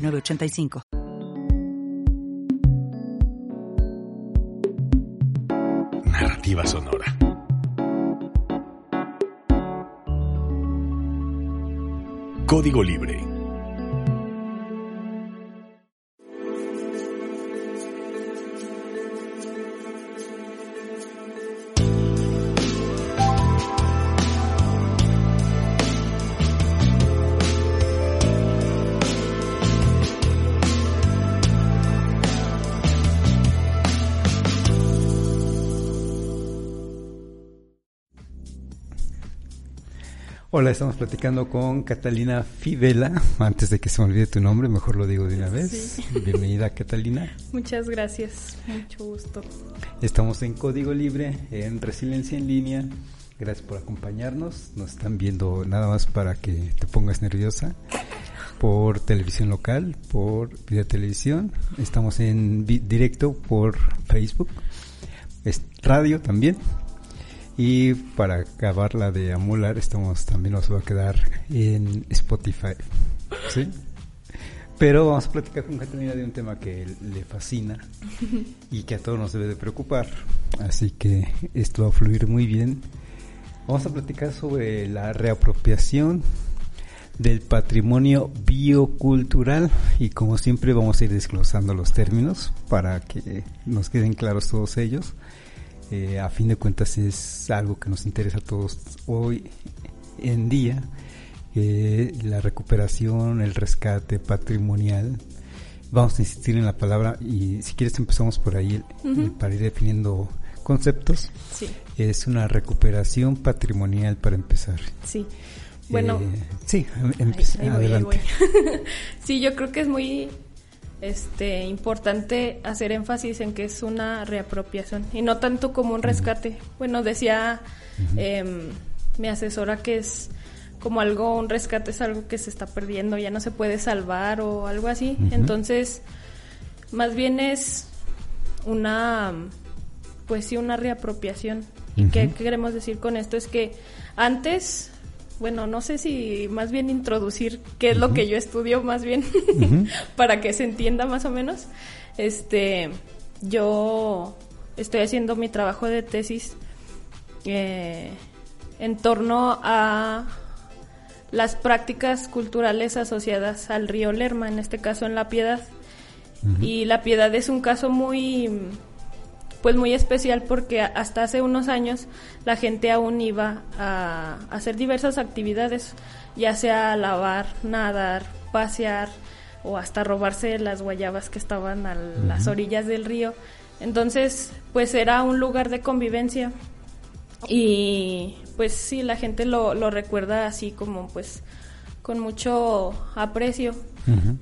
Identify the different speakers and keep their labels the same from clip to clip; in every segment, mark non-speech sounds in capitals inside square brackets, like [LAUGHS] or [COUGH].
Speaker 1: 985.
Speaker 2: Narrativa sonora. Código Libre
Speaker 3: Hola, estamos platicando con Catalina Fidela. [LAUGHS] Antes de que se me olvide tu nombre, mejor lo digo de una vez. [LAUGHS] Bienvenida, Catalina.
Speaker 4: Muchas gracias, mucho gusto.
Speaker 3: Estamos en Código Libre, en Resiliencia en Línea. Gracias por acompañarnos. Nos están viendo nada más para que te pongas nerviosa por televisión local, por video televisión. Estamos en directo por Facebook, es radio también y para acabarla de amular, estamos también nos va a quedar en Spotify. ¿Sí? Pero vamos a platicar con Catalina de un tema que le fascina y que a todos nos debe de preocupar. Así que esto va a fluir muy bien. Vamos a platicar sobre la reapropiación del patrimonio biocultural y como siempre vamos a ir desglosando los términos para que nos queden claros todos ellos. Eh, a fin de cuentas es algo que nos interesa a todos hoy en día, la recuperación, el rescate patrimonial. Vamos a insistir en la palabra y si quieres empezamos por ahí para ir definiendo conceptos. Es una recuperación patrimonial para empezar.
Speaker 4: Sí. Bueno,
Speaker 3: eh, sí, em, adelante. [LAUGHS]
Speaker 4: sí, yo creo que es muy este, importante hacer énfasis en que es una reapropiación y no tanto como un rescate. Bueno, decía em, mi asesora que es como algo, un rescate es algo que se está perdiendo, ya no se puede salvar o algo así. Entonces, más bien es una, pues sí, una reapropiación. ¿Y qué queremos decir con esto? Es que antes bueno, no sé si más bien introducir qué es lo que yo estudio más bien [LAUGHS] para que se entienda más o menos. Este, yo estoy haciendo mi trabajo de tesis eh, en torno a las prácticas culturales asociadas al río Lerma, en este caso en La Piedad. Y La Piedad es un caso muy pues muy especial porque hasta hace unos años la gente aún iba a hacer diversas actividades, ya sea lavar, nadar, pasear o hasta robarse las guayabas que estaban a las orillas del río. Entonces, pues era un lugar de convivencia y pues sí, la gente lo, lo recuerda así como pues con mucho aprecio.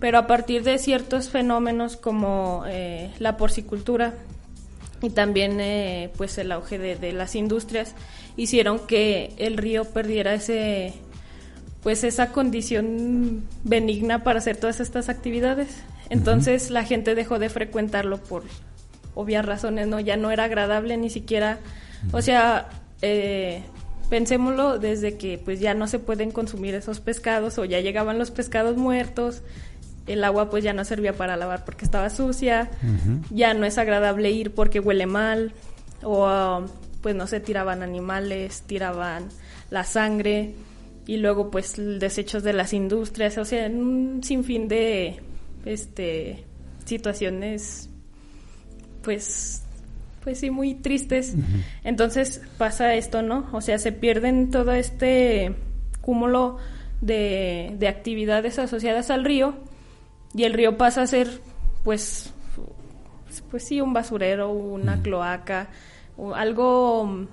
Speaker 4: Pero a partir de ciertos fenómenos como eh, la porcicultura, y también eh, pues el auge de, las industrias hicieron que el río perdiera ese pues esa condición benigna para hacer todas estas actividades. Entonces la gente dejó de frecuentarlo por obvias razones no ya no era agradable ni siquiera o sea eh, pensémoslo desde que pues ya no se pueden consumir esos pescados o ya llegaban los pescados muertos el agua pues ya no servía para lavar porque estaba sucia, ya no es agradable ir porque huele mal, o pues no sé, tiraban animales, tiraban la sangre, y luego pues desechos de las industrias, o sea, un sinfín de este situaciones pues pues sí muy tristes. Entonces pasa esto, ¿no? O sea, se pierden todo este cúmulo de, de actividades asociadas al río y el río pasa a ser pues pues sí un basurero una cloaca algo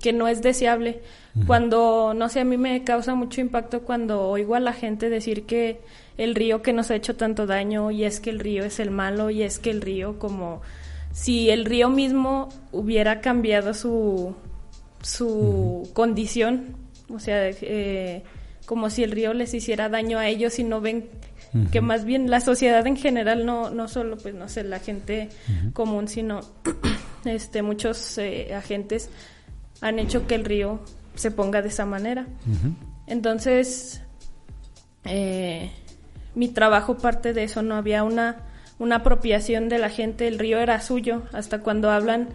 Speaker 4: que no es deseable. Cuando no sé a mí me causa mucho impacto cuando oigo a la gente decir que el río que nos ha hecho tanto daño y es que el río es el malo y es que el río como si el río mismo hubiera cambiado su, su condición, o sea, eh, como si el río les hiciera daño a ellos y no ven que más bien la sociedad en general, no, no solo, pues, no sé, la gente común, sino [CLEARS THROAT] este, muchos eh, agentes han hecho que el río se ponga de esa manera. Entonces, eh, mi trabajo parte de eso, no había una, una apropiación de la gente, el río era suyo, hasta cuando hablan,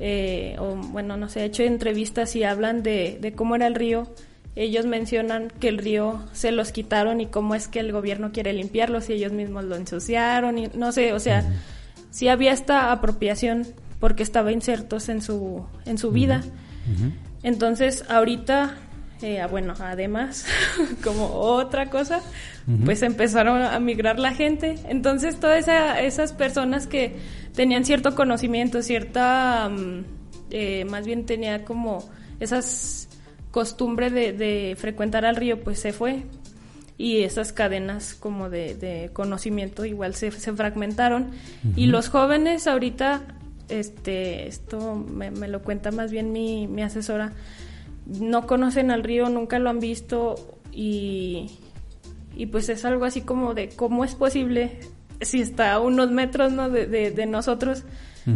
Speaker 4: eh, o bueno, no sé, he hecho entrevistas y hablan de, de cómo era el río, ellos mencionan que el río se los quitaron y cómo es que el gobierno quiere limpiarlo si ellos mismos lo ensuciaron y no sé, o sea, sí había esta apropiación porque estaba insertos en su en su vida. Entonces, ahorita eh, ah, bueno, además, [LAUGHS] como otra cosa, pues empezaron a migrar la gente. Entonces, todas esas personas que tenían cierto conocimiento, cierta, mm, eh, más bien tenía como esas costumbre de, frecuentar al río pues se fue. Y esas cadenas como de, conocimiento igual se, fragmentaron. Y los jóvenes ahorita este esto me, lo cuenta más bien mi, mi, asesora no conocen al río nunca lo han visto y, y pues es algo así como de cómo es posible si está a unos metros ¿no? de, de, nosotros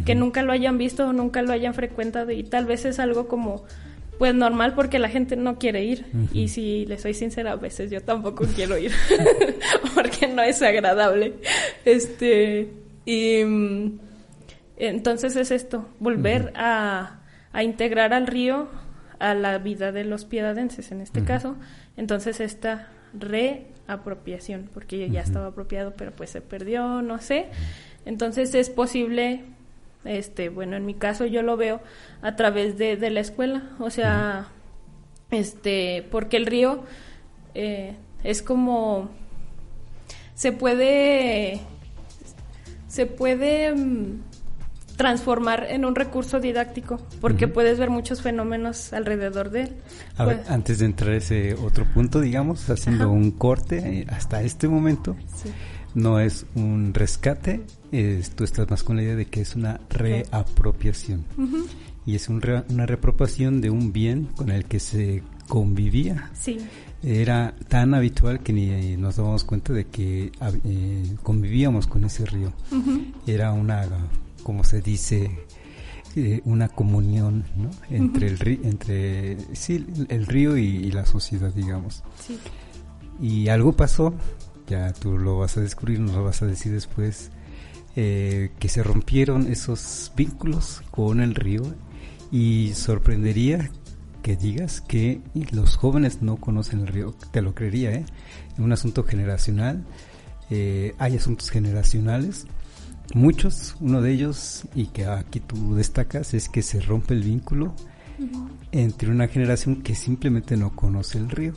Speaker 4: que nunca lo hayan visto o nunca lo hayan frecuentado. Y tal vez es algo como pues normal porque la gente no quiere ir. Y si le soy sincera, a veces yo tampoco quiero ir [LAUGHS] porque no es agradable. Este, y mm, entonces es esto, volver a, a, integrar al río a la vida de los piedadenses en este caso. Entonces esta reapropiación, porque ya estaba apropiado, pero pues se perdió, no sé. Entonces es posible este, bueno, en mi caso yo lo veo a través de, de la escuela, o sea, este, porque el río eh, es como, se puede, se puede mm, transformar en un recurso didáctico, porque puedes ver muchos fenómenos alrededor de él.
Speaker 3: A ver, pues antes de entrar a ese otro punto, digamos, haciendo un corte eh, hasta este momento. Sí no es un rescate, tú estás más con la idea de que es una reapropiación. Y es una reapropiación de un bien con el que se convivía.
Speaker 4: Sí.
Speaker 3: Era tan habitual que ni nos dábamos cuenta de que eh, convivíamos con ese río. Era una, como se dice, eh, una comunión ¿no? entre el río, entre sí, el río y, y la sociedad, digamos.
Speaker 4: Sí.
Speaker 3: Y algo pasó ya tú lo vas a descubrir, nos lo vas a decir después, eh, que se rompieron esos vínculos con el río y sorprendería que digas que los jóvenes no conocen el río, te lo creería, ¿eh? Un asunto generacional, eh, hay asuntos generacionales, muchos, uno de ellos, y que aquí tú destacas, es que se rompe el vínculo entre una generación que simplemente no conoce el río.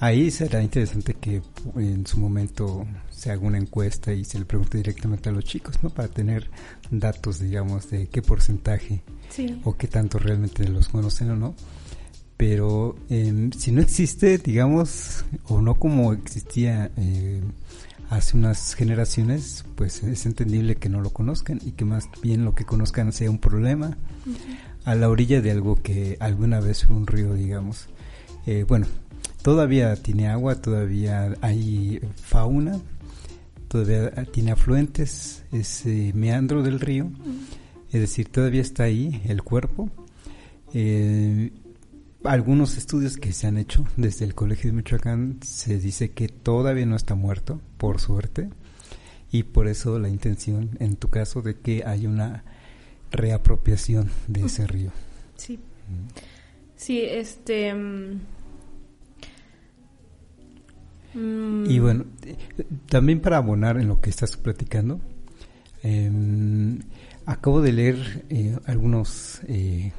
Speaker 3: Ahí será interesante que en su momento se haga una encuesta y se le pregunte directamente a los chicos, ¿no? Para tener datos, digamos, de qué porcentaje o qué tanto realmente los conocen o no. Pero em, si no existe, digamos, o no como existía eh, hace unas generaciones, pues es entendible que no lo conozcan y que más bien lo que conozcan sea un problema a la orilla de algo que alguna vez fue un río, digamos. Eh, bueno, todavía tiene agua, todavía hay fauna, todavía tiene afluentes, ese meandro del río, es decir, todavía está ahí el cuerpo. Eh, algunos estudios que se han hecho desde el Colegio de Michoacán se dice que todavía no está muerto, por suerte, y por eso la intención, en tu caso, de que hay una reapropiación de ese río.
Speaker 4: Sí. Sí, este... Mm,
Speaker 3: y bueno, también para abonar en lo que estás platicando, em, acabo de leer eh, algunos eh,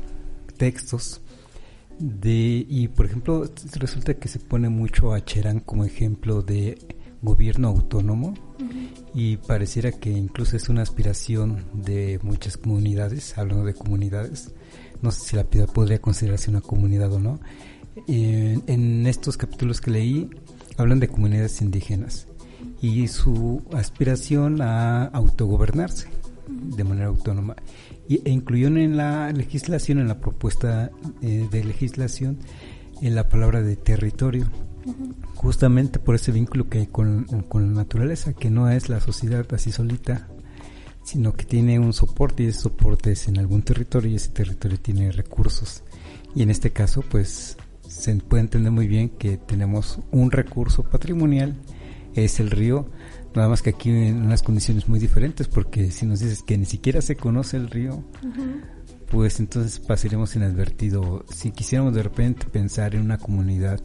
Speaker 3: textos de, y por ejemplo, resulta que se pone mucho a Cherán como ejemplo de gobierno autónomo. Y pareciera que incluso es una aspiración de muchas comunidades, hablando de comunidades, no sé si la piedad podría considerarse una comunidad o no. en estos capítulos que leí hablan de comunidades indígenas y su aspiración a autogobernarse de manera autónoma y, e incluyeron en la legislación, en la propuesta eh, de legislación, en la palabra de territorio, justamente por ese vínculo que hay con, con, la naturaleza, que no es la sociedad así solita, sino que tiene un soporte y ese soporte es en algún territorio y ese territorio tiene recursos. Y en este caso, pues se puede entender muy bien que tenemos un recurso patrimonial, es el río, nada más que aquí en unas condiciones muy diferentes, porque si nos dices que ni siquiera se conoce el río, pues entonces pasaremos inadvertido. Si quisiéramos de repente pensar en una comunidad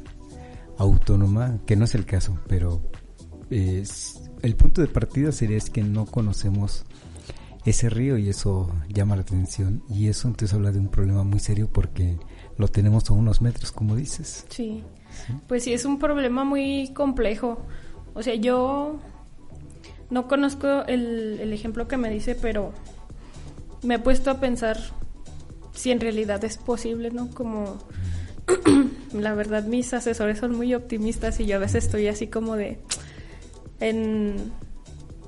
Speaker 3: autónoma, que no es el caso, pero el punto de partida sería es que no conocemos ese río y eso llama la atención y eso entonces habla de un problema muy serio porque lo tenemos a unos metros, como dices.
Speaker 4: Sí, pues sí, es un problema muy complejo. O sea, yo no conozco el, el ejemplo que me dice, pero me he puesto a pensar si en realidad es posible, ¿no? Como [CLEARS THROAT] la verdad mis asesores son muy optimistas y yo a veces estoy así como de en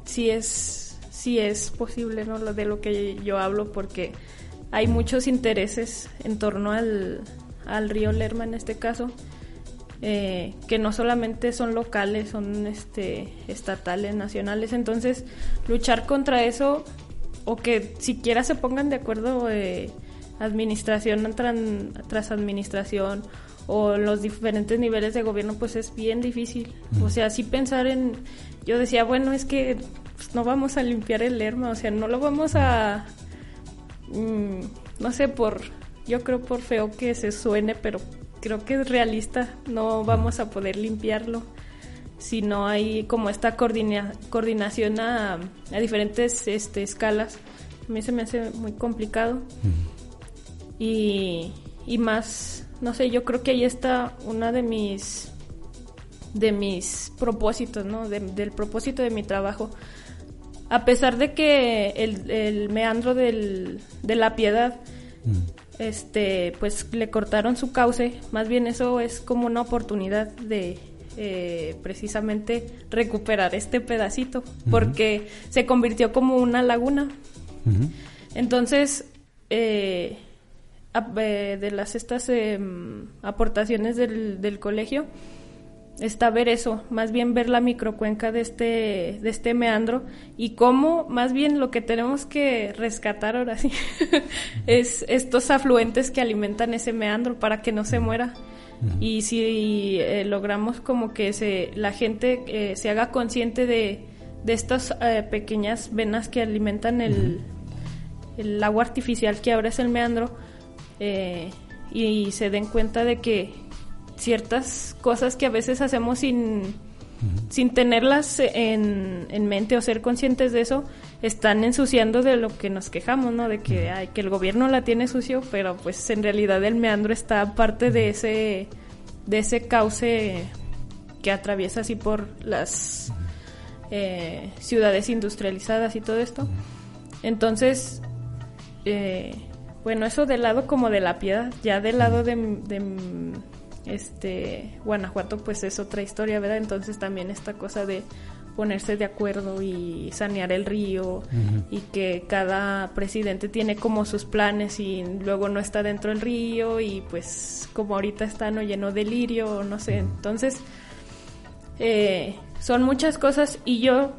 Speaker 4: si es si es posible, ¿no? Lo de lo que yo hablo porque hay muchos intereses en torno al, al río Lerma en este caso. Eh, que no solamente son locales, son este, estatales, nacionales. Entonces, luchar contra eso o que siquiera se pongan de acuerdo eh, administración tras, administración o los diferentes niveles de gobierno, pues es bien difícil. O sea, sí pensar en... Yo decía, bueno, es que pues, no vamos a limpiar el Lerma, o sea, no lo vamos a... Mm, no sé, por... Yo creo por feo que se suene, pero creo que es realista. No vamos a poder limpiarlo si no hay como esta coordinación a, diferentes este, escalas. A mí se me hace muy complicado y, y más, no sé, yo creo que ahí está una de mis de mis propósitos, ¿no? del propósito de mi trabajo. A pesar de que el, el meandro del, de la piedad, mm. este, pues le cortaron su cauce, más bien eso es como una oportunidad de eh, precisamente recuperar este pedacito, porque se convirtió como una laguna. Entonces, eh, eh, de las estas em, aportaciones del, del, colegio está ver eso, más bien ver la microcuenca de este, de este meandro y cómo más bien lo que tenemos que rescatar ahora sí [LAUGHS] es estos afluentes que alimentan ese meandro para que no se muera. Y si eh, logramos como que se, la gente eh, se haga consciente de, de estas pequeñas venas que alimentan el, el agua artificial que ahora es el meandro, eh, y se den cuenta de que ciertas cosas que a veces hacemos sin, sin tenerlas en, en, mente o ser conscientes de eso, están ensuciando de lo que nos quejamos, ¿no? De que, que el gobierno la tiene sucio, pero pues en realidad el meandro está parte de ese, de ese cauce que atraviesa así por las eh, ciudades industrializadas y todo esto. Entonces, eh, bueno, eso del lado como de la piedad, ya del lado de, este Guanajuato pues es otra historia, ¿verdad? Entonces también esta cosa de ponerse de acuerdo y sanear el río y que cada presidente tiene como sus planes y luego no está dentro del río y pues como ahorita está no lleno de lirio, no sé, entonces eh, son muchas cosas y yo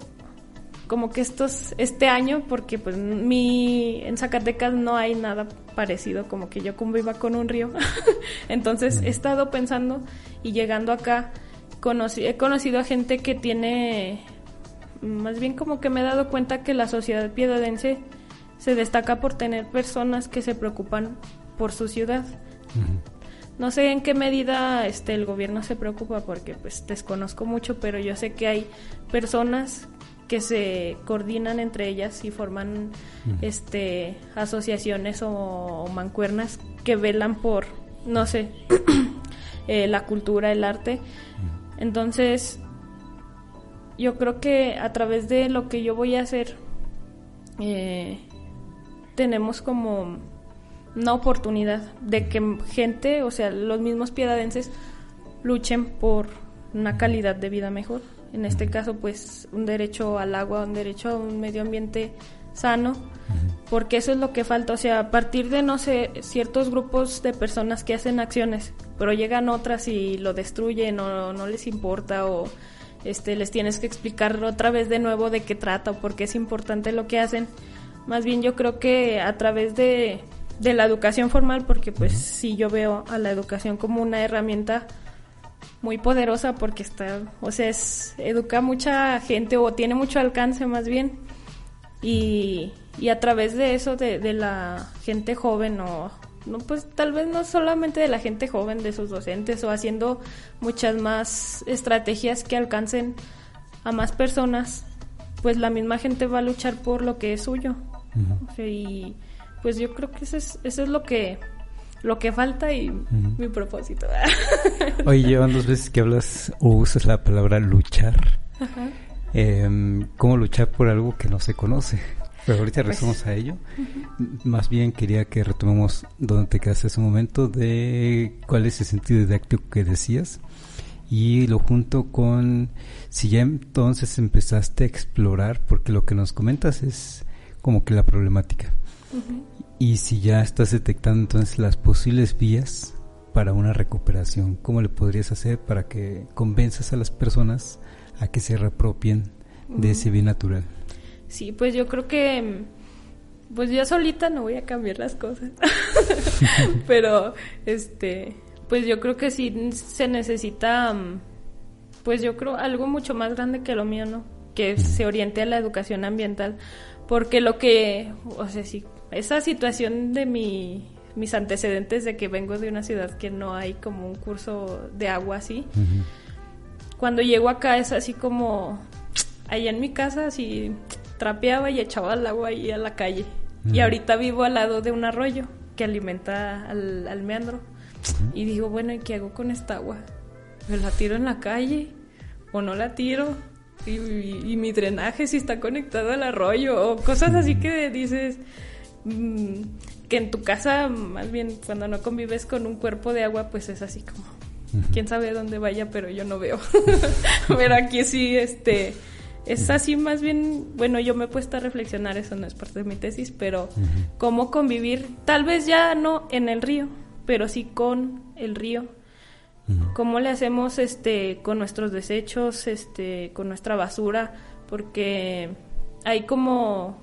Speaker 4: como que estos este año porque pues mi en Zacatecas no hay nada parecido como que yo como iba con un río. [LAUGHS] Entonces he estado pensando y llegando acá he conocido a gente que tiene más bien como que me he dado cuenta que la sociedad piedadense se destaca por tener personas que se preocupan por su ciudad. No sé en qué medida este el gobierno se preocupa porque pues desconozco mucho pero yo sé que hay personas que se coordinan entre ellas y forman este asociaciones o, mancuernas que velan por no sé [CLEARS THROAT] eh, la cultura el arte. Entonces yo creo que a través de lo que yo voy a hacer eh, tenemos como una oportunidad de que gente o sea los mismos piedadenses luchen por una calidad de vida mejor en este caso pues un derecho al agua, un derecho a un medio ambiente sano, porque eso es lo que falta, o sea, a partir de, no sé, ciertos grupos de personas que hacen acciones, pero llegan otras y lo destruyen o no les importa o este, les tienes que explicar otra vez de nuevo de qué trata o por qué es importante lo que hacen. Más bien yo creo que a través de, de la educación formal, porque pues sí yo veo a la educación como una herramienta muy poderosa porque está, o sea, es, educa a mucha gente o tiene mucho alcance más bien. Y, y a través de eso, de, de la gente joven o no pues tal vez no solamente de la gente joven de sus docentes o haciendo muchas más estrategias que alcancen a más personas pues la misma gente va a luchar por lo que es suyo. Y pues yo creo que eso es, eso es lo que lo que falta y mi propósito [LAUGHS]
Speaker 3: oye llevan dos veces que hablas o usas la palabra luchar Ajá. Eh, cómo luchar por algo que no se conoce. Pero ahorita pues, regresamos a ello. Más bien quería que retomemos donde te quedaste hace un momento de cuál es el sentido didáctico que decías y lo junto con si ya entonces empezaste a explorar, porque lo que nos comentas es como que la problemática. Y si ya estás detectando entonces las posibles vías para una recuperación, ¿cómo le podrías hacer para que convenzas a las personas a que se reapropien de ese bien natural.
Speaker 4: Sí, pues yo creo que pues yo solita no voy a cambiar las cosas. [LAUGHS] Pero este pues yo creo que sí se necesita pues yo creo algo mucho más grande que lo mío, ¿no? Que se oriente a la educación ambiental, porque lo que o sea, sí esa situación de mi mis antecedentes de que vengo de una ciudad que no hay como un curso de agua así cuando llego acá es así como allá en mi casa así trapeaba y echaba el agua ahí a la calle. Y ahorita vivo al lado de un arroyo que alimenta al, meandro. Y digo, bueno, ¿y qué hago con esta agua? ¿Me la tiro en la calle o no la tiro? Y, mi drenaje si está conectado al arroyo o cosas así que dices mm, que en tu casa, más bien cuando no convives con un cuerpo de agua, pues es así como quién sabe dónde vaya, pero yo no veo. [LAUGHS] pero aquí sí, este, es así más bien, bueno, yo me he puesto a reflexionar, eso no es parte de mi tesis, pero cómo convivir, tal vez ya no en el río, pero sí con el río. ¿Cómo le hacemos este con nuestros desechos, este con nuestra basura? Porque hay como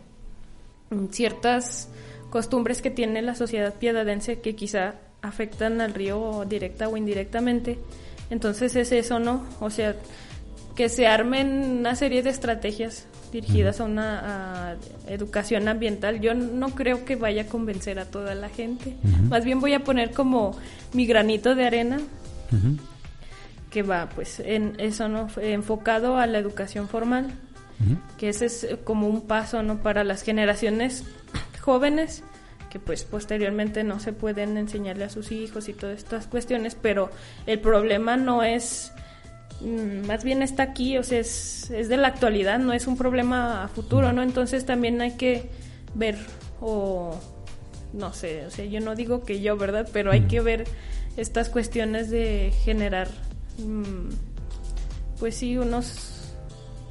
Speaker 4: ciertas costumbres que tiene la sociedad piedadense que quizá afectan al río directa o indirectamente. Entonces es eso, ¿no? O sea, que se armen una serie de estrategias dirigidas a una educación ambiental. Yo no creo que vaya a convencer a toda la gente. Más bien voy a poner como mi granito de arena que va pues en eso no enfocado a la educación formal, que ese es como un paso no para las generaciones jóvenes que pues posteriormente no se pueden enseñarle a sus hijos y todas estas cuestiones, pero el problema no es, mm, más bien está aquí, o sea, es, es de la actualidad, no es un problema a futuro, ¿no? Entonces también hay que ver o no sé, o sea, yo no digo que yo, ¿verdad? Pero hay que ver estas cuestiones de generar, mm, pues sí, unos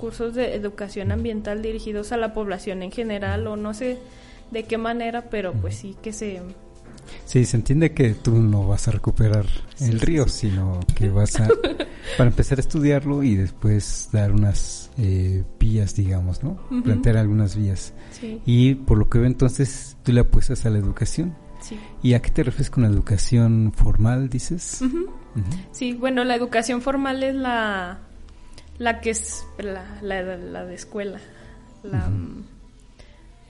Speaker 4: cursos de educación ambiental dirigidos a la población en general o no sé de qué manera, pero pues sí que se...
Speaker 3: Sí, se entiende que tú no vas a recuperar el río, sino que vas a, [LAUGHS] para empezar a estudiarlo y después dar unas eh, vías, digamos, ¿no? Plantear algunas vías. Y por lo que veo entonces, tú le apuestas a la educación. Sí. ¿Y a qué te refieres con la educación formal, dices?
Speaker 4: Sí, bueno, la educación formal es la, la que es la, la, la de escuela. La,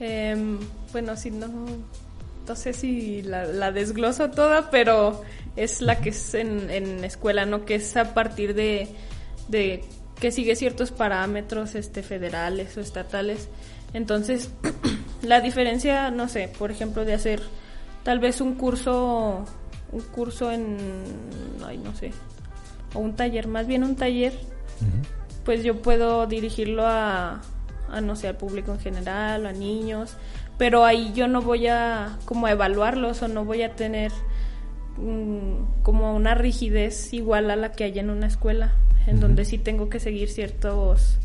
Speaker 4: Em, bueno, si no, no sé si la, desgloso toda, pero es la que es en, en escuela, ¿no? Que es a partir de, de que sigue ciertos parámetros este, federales o estatales. Entonces, [CLEARS THROAT] la diferencia, no sé, por ejemplo, de hacer tal vez un curso, un curso en, ay, no sé, o un taller, más bien un taller, pues yo puedo dirigirlo a, a no sé, al público en general o a niños, pero ahí yo no voy a como evaluarlos o no voy a tener mm, como una rigidez igual a la que hay en una escuela. en donde sí tengo que seguir ciertos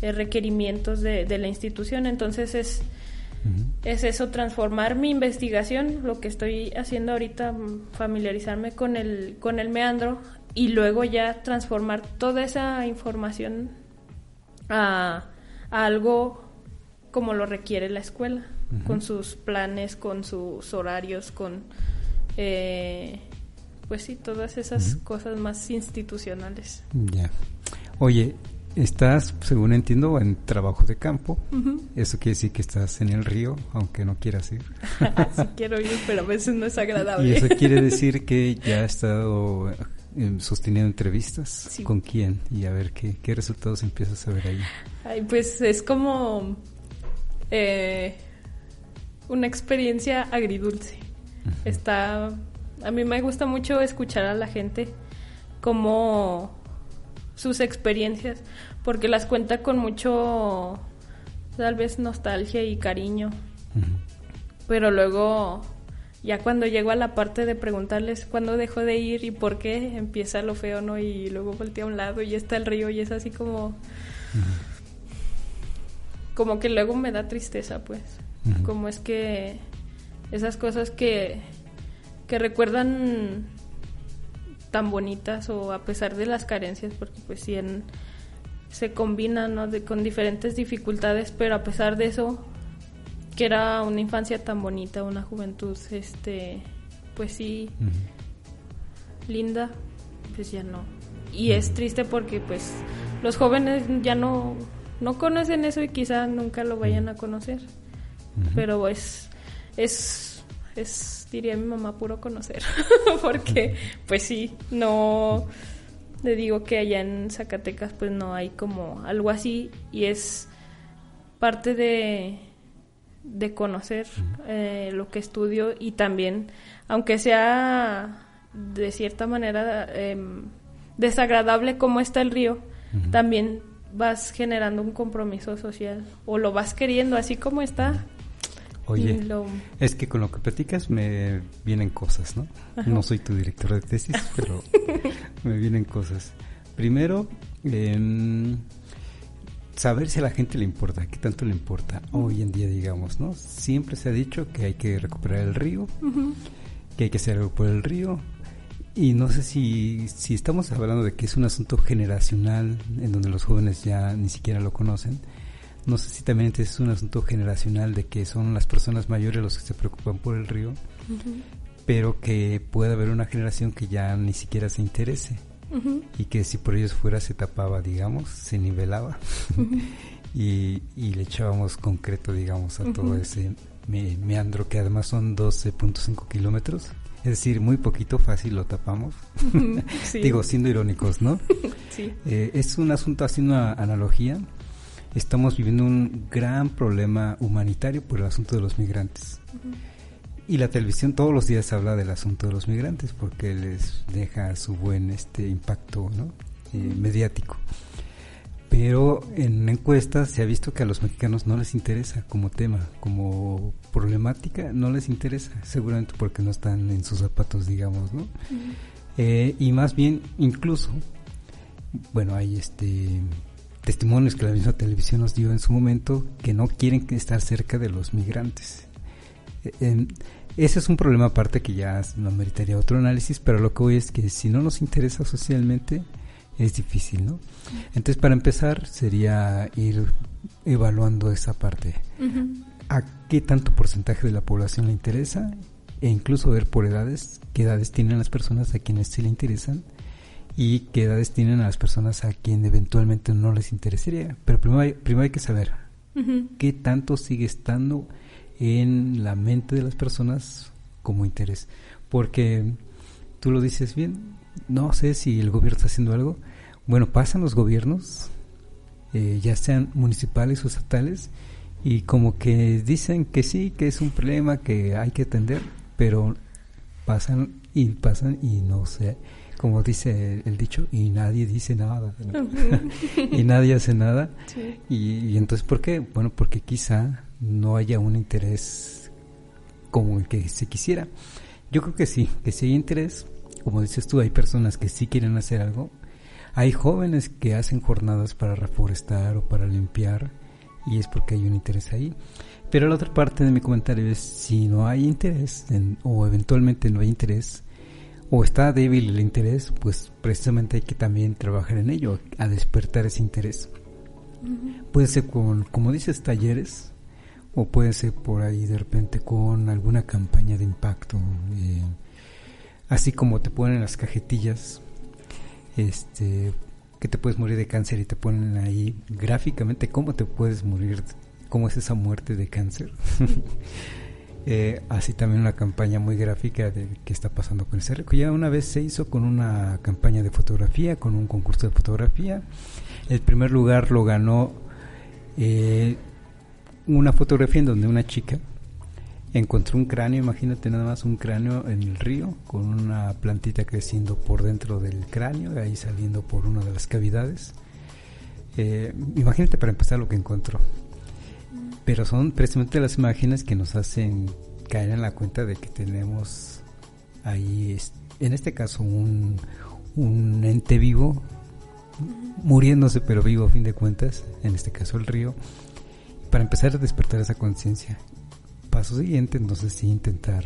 Speaker 4: eh, requerimientos de, de, la institución. Entonces es, es eso, transformar mi investigación, lo que estoy haciendo ahorita, mm, familiarizarme con el, con el meandro y luego ya transformar toda esa información a, algo como lo requiere la escuela, con sus planes, con sus horarios, con... Eh, pues sí, todas esas cosas más institucionales.
Speaker 3: Ya. Oye, estás, según entiendo, en trabajo de campo. Eso quiere decir que estás en el río, aunque no quieras ir. [LAUGHS]
Speaker 4: sí quiero ir, pero a veces no es agradable.
Speaker 3: Y eso quiere decir que ya has estado eh, sosteniendo entrevistas. ¿Con quién? Y a ver qué, qué resultados empiezas a ver ahí.
Speaker 4: Ay, pues es como eh, una experiencia agridulce. Está a mí me gusta mucho escuchar a la gente como sus experiencias, porque las cuenta con mucho, tal vez, nostalgia y cariño. Pero luego, ya cuando llego a la parte de preguntarles cuándo dejo de ir y por qué, empieza lo feo, ¿no? Y luego voltea a un lado y está el río y es así como... Como que luego me da tristeza, pues. Como es que esas cosas que que recuerdan tan bonitas o a pesar de las carencias, porque pues sí se combinan ¿no? de, con diferentes dificultades, pero a pesar de eso, que era una infancia tan bonita, una juventud, este, pues sí, linda, pues ya no. Y es triste porque pues los jóvenes ya no, no conocen eso y quizá nunca lo vayan a conocer, pero es, es, es diría mi mamá, puro conocer, [LAUGHS] porque pues sí, no, le digo que allá en Zacatecas pues no hay como algo así y es parte de, de conocer eh, lo que estudio y también, aunque sea de cierta manera em, desagradable como está el río, también vas generando un compromiso social o lo vas queriendo así como está,
Speaker 3: Oye, es que con lo que platicas me vienen cosas, ¿no? No soy tu director de tesis, [LAUGHS] pero me vienen cosas. Primero, saber si a la gente le importa, qué tanto le importa hoy en día, digamos, ¿no? Siempre se ha dicho que hay que recuperar el río, que hay que hacer algo por el río. Y no sé si, si estamos hablando de que es un asunto generacional en donde los jóvenes ya ni siquiera lo conocen no sé si también es un asunto generacional de que son las personas mayores los que se preocupan por el río, pero que puede haber una generación que ya ni siquiera se interese y que si por ellos fuera se tapaba, digamos, se nivelaba [LAUGHS] y, le echábamos concreto, digamos, a todo ese meandro que además son 12.5 kilómetros. Es decir, muy poquito fácil lo tapamos. [LAUGHS] Digo, siendo irónicos, ¿no? [LAUGHS] sí. Eh, es un asunto haciendo una analogía estamos viviendo un gran problema humanitario por el asunto de los migrantes. Y la televisión todos los días habla del asunto de los migrantes porque les deja su buen este impacto ¿no? Eh, mediático. Pero en encuestas se ha visto que a los mexicanos no les interesa como tema, como problemática, no les interesa, seguramente porque no están en sus zapatos, digamos, ¿no? Eh, y más bien, incluso, bueno, hay este testimonios que la misma televisión nos dio en su momento que no quieren estar cerca de los migrantes. Eh, ese es un problema aparte que ya no meritaría otro análisis, pero lo que voy es que si no nos interesa socialmente es difícil, ¿no? Entonces, para empezar, sería ir evaluando esa parte. ¿A qué tanto porcentaje de la población le interesa? E incluso ver por edades, qué edades tienen las personas a quienes sí le interesan y qué edades tienen a las personas a quien eventualmente no les interesaría. Pero primero hay, primero hay que saber qué tanto sigue estando en la mente de las personas como interés. Porque tú lo dices bien, no sé si el gobierno está haciendo algo. Bueno, pasan los gobiernos, eh, ya sean municipales o estatales, y como que dicen que sí, que es un problema que hay que atender, pero pasan y pasan y no sé como dice el dicho, y nadie dice nada, [LAUGHS] y nadie hace nada. Y, entonces, ¿por qué? Bueno, porque quizá no haya un interés como el que se quisiera. Yo creo que sí, que si hay interés, como dices tú, hay personas que sí quieren hacer algo. Hay jóvenes que hacen jornadas para reforestar o para limpiar y es porque hay un interés ahí. Pero la otra parte de mi comentario es si no hay interés o eventualmente no hay interés o está débil el interés, pues precisamente hay que también trabajar en ello, a despertar ese interés. Puede ser con, como dices, talleres o puede ser por ahí de repente con alguna campaña de impacto, eh, así como te ponen las cajetillas, este, que te puedes morir de cáncer y te ponen ahí gráficamente cómo te puedes morir cómo es esa muerte de cáncer. [LAUGHS] eh, así también una campaña muy gráfica de qué está pasando con ese que Ya una vez se hizo con una campaña de fotografía, con un concurso de fotografía. El primer lugar lo ganó eh, una fotografía en donde una chica encontró un cráneo, imagínate nada más un cráneo en el río, con una plantita creciendo por dentro del cráneo, ahí saliendo por una de las cavidades. Eh, imagínate para empezar lo que encontró pero son precisamente las imágenes que nos hacen caer en la cuenta de que tenemos ahí, en este caso, un, un ente vivo, muriéndose pero vivo a fin de cuentas, en este caso el río, para empezar a despertar esa conciencia. Paso siguiente, entonces sí intentar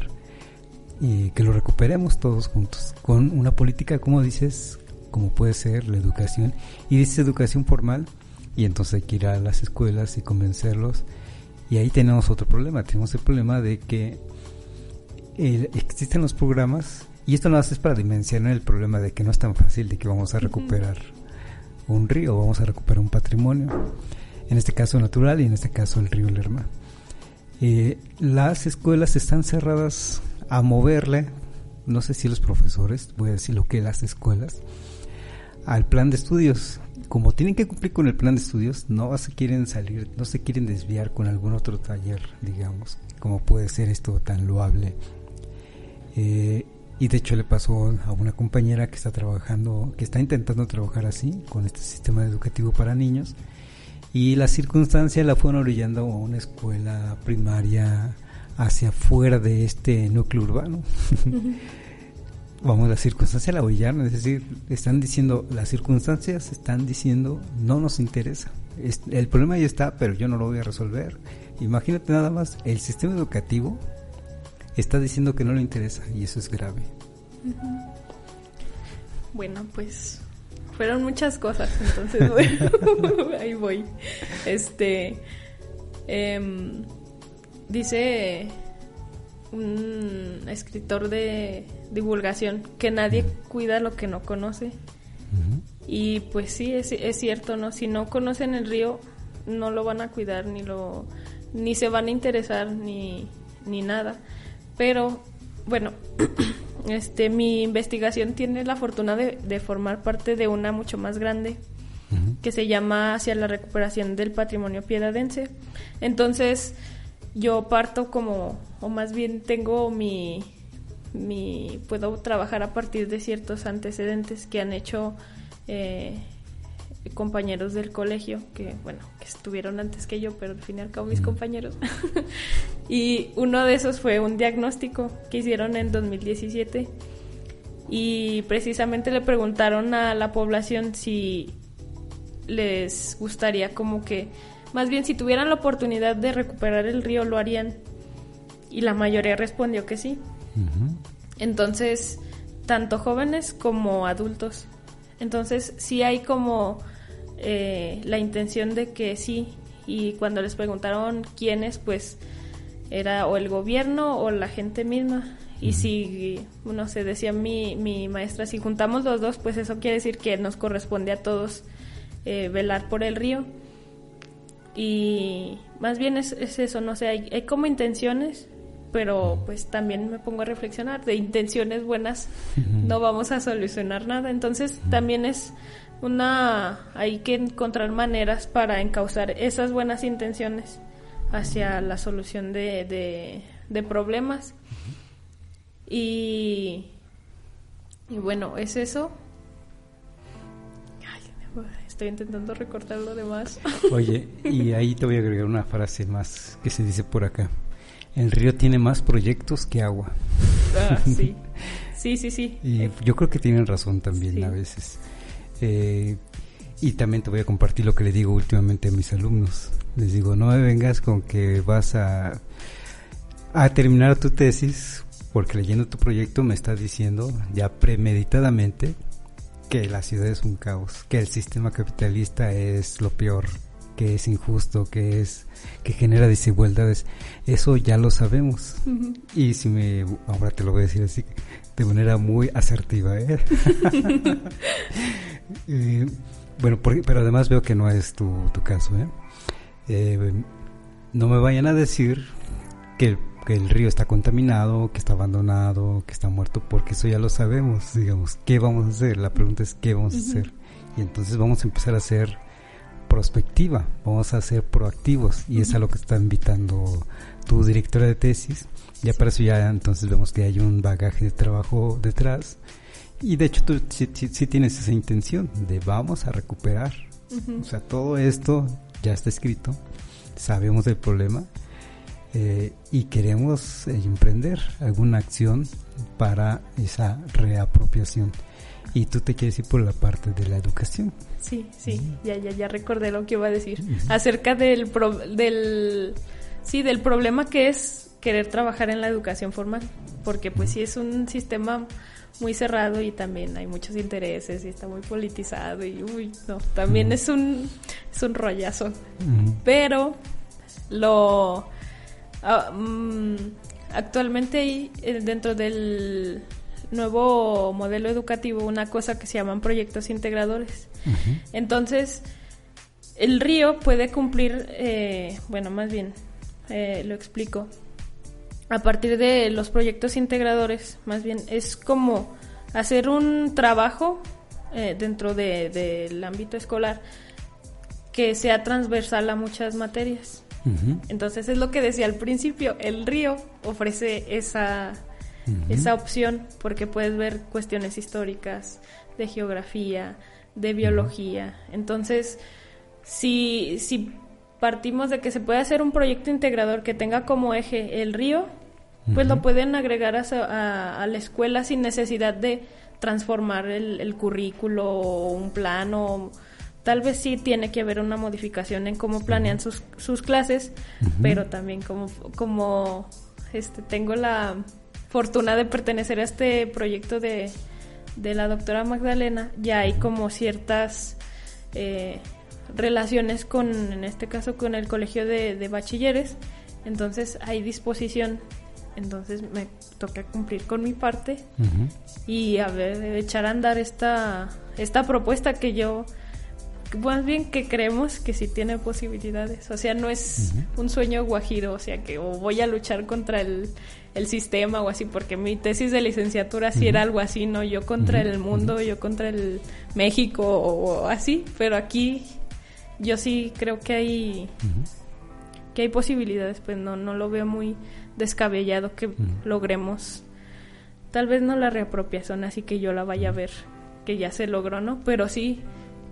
Speaker 3: eh, que lo recuperemos todos juntos, con una política, como dices, como puede ser la educación, y dice educación formal, y entonces hay que ir a las escuelas y convencerlos y ahí tenemos otro problema, tenemos el problema de que eh, existen los programas, y esto no es para dimensionar el problema de que no es tan fácil de que vamos a recuperar un río, vamos a recuperar un patrimonio, en este caso natural y en este caso el río Lerma. Eh, las escuelas están cerradas a moverle, no sé si los profesores, voy a decir lo que las escuelas, al plan de estudios como tienen que cumplir con el plan de estudios, no se quieren salir, no se quieren desviar con algún otro taller, digamos, como puede ser esto tan loable. Eh, y de hecho le pasó a una compañera que está trabajando, que está intentando trabajar así, con este sistema educativo para niños, y la circunstancia la fueron orillando a una escuela primaria hacia afuera de este núcleo urbano. [LAUGHS] vamos, la circunstancia la orillaron, es decir, están diciendo, las circunstancias están diciendo, no nos interesa. el problema ya está, pero yo no lo voy a resolver. Imagínate nada más, el sistema educativo está diciendo que no le interesa y eso es grave.
Speaker 4: Bueno, pues fueron muchas cosas, entonces [LAUGHS] bueno, ahí voy. Este, em, dice un escritor de divulgación, que nadie cuida lo que no conoce. Y pues sí, es, es, cierto, ¿no? Si no conocen el río, no lo van a cuidar, ni lo ni se van a interesar, ni, ni nada. Pero, bueno, [CLEARS THROAT] este mi investigación tiene la fortuna de, de formar parte de una mucho más grande que se llama Hacia la recuperación del patrimonio piedadense. Entonces, yo parto como, o más bien tengo mi, mi, puedo trabajar a partir de ciertos antecedentes que han hecho eh, compañeros del colegio, que bueno, que estuvieron antes que yo, pero al fin y al cabo mis compañeros. [LAUGHS] y uno de esos fue un diagnóstico que hicieron en 2017 y precisamente le preguntaron a la población si les gustaría como que más bien, si tuvieran la oportunidad de recuperar el río, lo harían. Y la mayoría respondió que sí. Entonces, tanto jóvenes como adultos. Entonces, sí hay como eh, la intención de que sí. Y cuando les preguntaron quiénes, pues era o el gobierno o la gente misma. Y si, no sé, decía mi, mi maestra, si juntamos los dos, pues eso quiere decir que nos corresponde a todos eh, velar por el río. Y más bien es, eso, no sé, hay, hay, como intenciones, pero pues también me pongo a reflexionar, de intenciones buenas no vamos a solucionar nada, entonces también es una, hay que encontrar maneras para encauzar esas buenas intenciones hacia la solución de, de, problemas. Y, y bueno, es eso. Estoy intentando recortar lo demás. [LAUGHS]
Speaker 3: Oye, y ahí te voy a agregar una frase más que se dice por acá. El río tiene más proyectos que agua.
Speaker 4: Ah, [LAUGHS] sí. Sí, sí, sí.
Speaker 3: Y yo creo que tienen razón también a veces. Eh, y también te voy a compartir lo que le digo últimamente a mis alumnos. Les digo, no me vengas con que vas a, a terminar tu tesis porque leyendo tu proyecto me estás diciendo ya premeditadamente que la ciudad es un caos, que el sistema capitalista es lo peor, que es injusto, que es que genera desigualdades. Eso ya lo sabemos. Y si me ahora te lo voy a decir así de manera muy asertiva, ¿eh? [LAUGHS] eh bueno, pero además veo que no es tu, tu caso, ¿eh? ¿eh? No me vayan a decir que que el río está contaminado, que está abandonado, que está muerto, porque eso ya lo sabemos, digamos, ¿qué vamos a hacer? La pregunta es ¿qué vamos a hacer? Y entonces vamos a empezar a hacer prospectiva, vamos a ser proactivos y es a lo que está invitando tu directora de tesis. Ya para eso ya entonces vemos que hay un bagaje de trabajo detrás y de hecho tú sí, tienes esa intención de vamos a recuperar. O sea, todo esto ya está escrito, sabemos del problema eh, y queremos eh, emprender alguna acción para esa reapropiación. Y tú te quieres ir por la parte de la educación.
Speaker 4: Sí, sí, ya, ya, ya recordé lo que iba a decir. Acerca del, del, sí, del problema que es querer trabajar en la educación formal. Porque pues sí es un sistema muy cerrado y también hay muchos intereses y está muy politizado y uy, no, también es un es un rollazo. Pero lo mm, actualmente hay eh, dentro del nuevo modelo educativo una cosa que se llaman proyectos integradores. Entonces, el río puede cumplir, eh, bueno, más bien, eh, lo explico. A partir de los proyectos integradores, más bien, es como hacer un trabajo dentro del ámbito escolar que sea transversal a muchas materias. Entonces es lo que decía al principio, el río ofrece esa, esa opción porque puedes ver cuestiones históricas, de geografía, de biología. Entonces, si, si partimos de que se puede hacer un proyecto integrador que tenga como eje el río, pues lo pueden agregar a, a, la escuela sin necesidad de transformar el, el currículo o un plano tal vez sí tiene que haber una modificación en cómo planean sus, sus clases, pero también como, como este, tengo la fortuna de pertenecer a este proyecto de, de la doctora Magdalena, ya hay como ciertas eh, relaciones con, en este caso, con el colegio de, de bachilleres, entonces hay disposición. Entonces me toca cumplir con mi parte y a ver echar a andar esta esta propuesta que yo más bien que creemos que sí tiene posibilidades. O sea, no es un sueño guajiro, o sea, que voy a luchar contra el, sistema o así, porque mi tesis de licenciatura sí era algo así, ¿no? Yo contra el mundo, yo contra el México o, así, pero aquí yo sí creo que hay que hay posibilidades, pues no, no lo veo muy descabellado que logremos. Tal vez no la reapropiación así que yo la vaya a ver que ya se logró, ¿no? Pero sí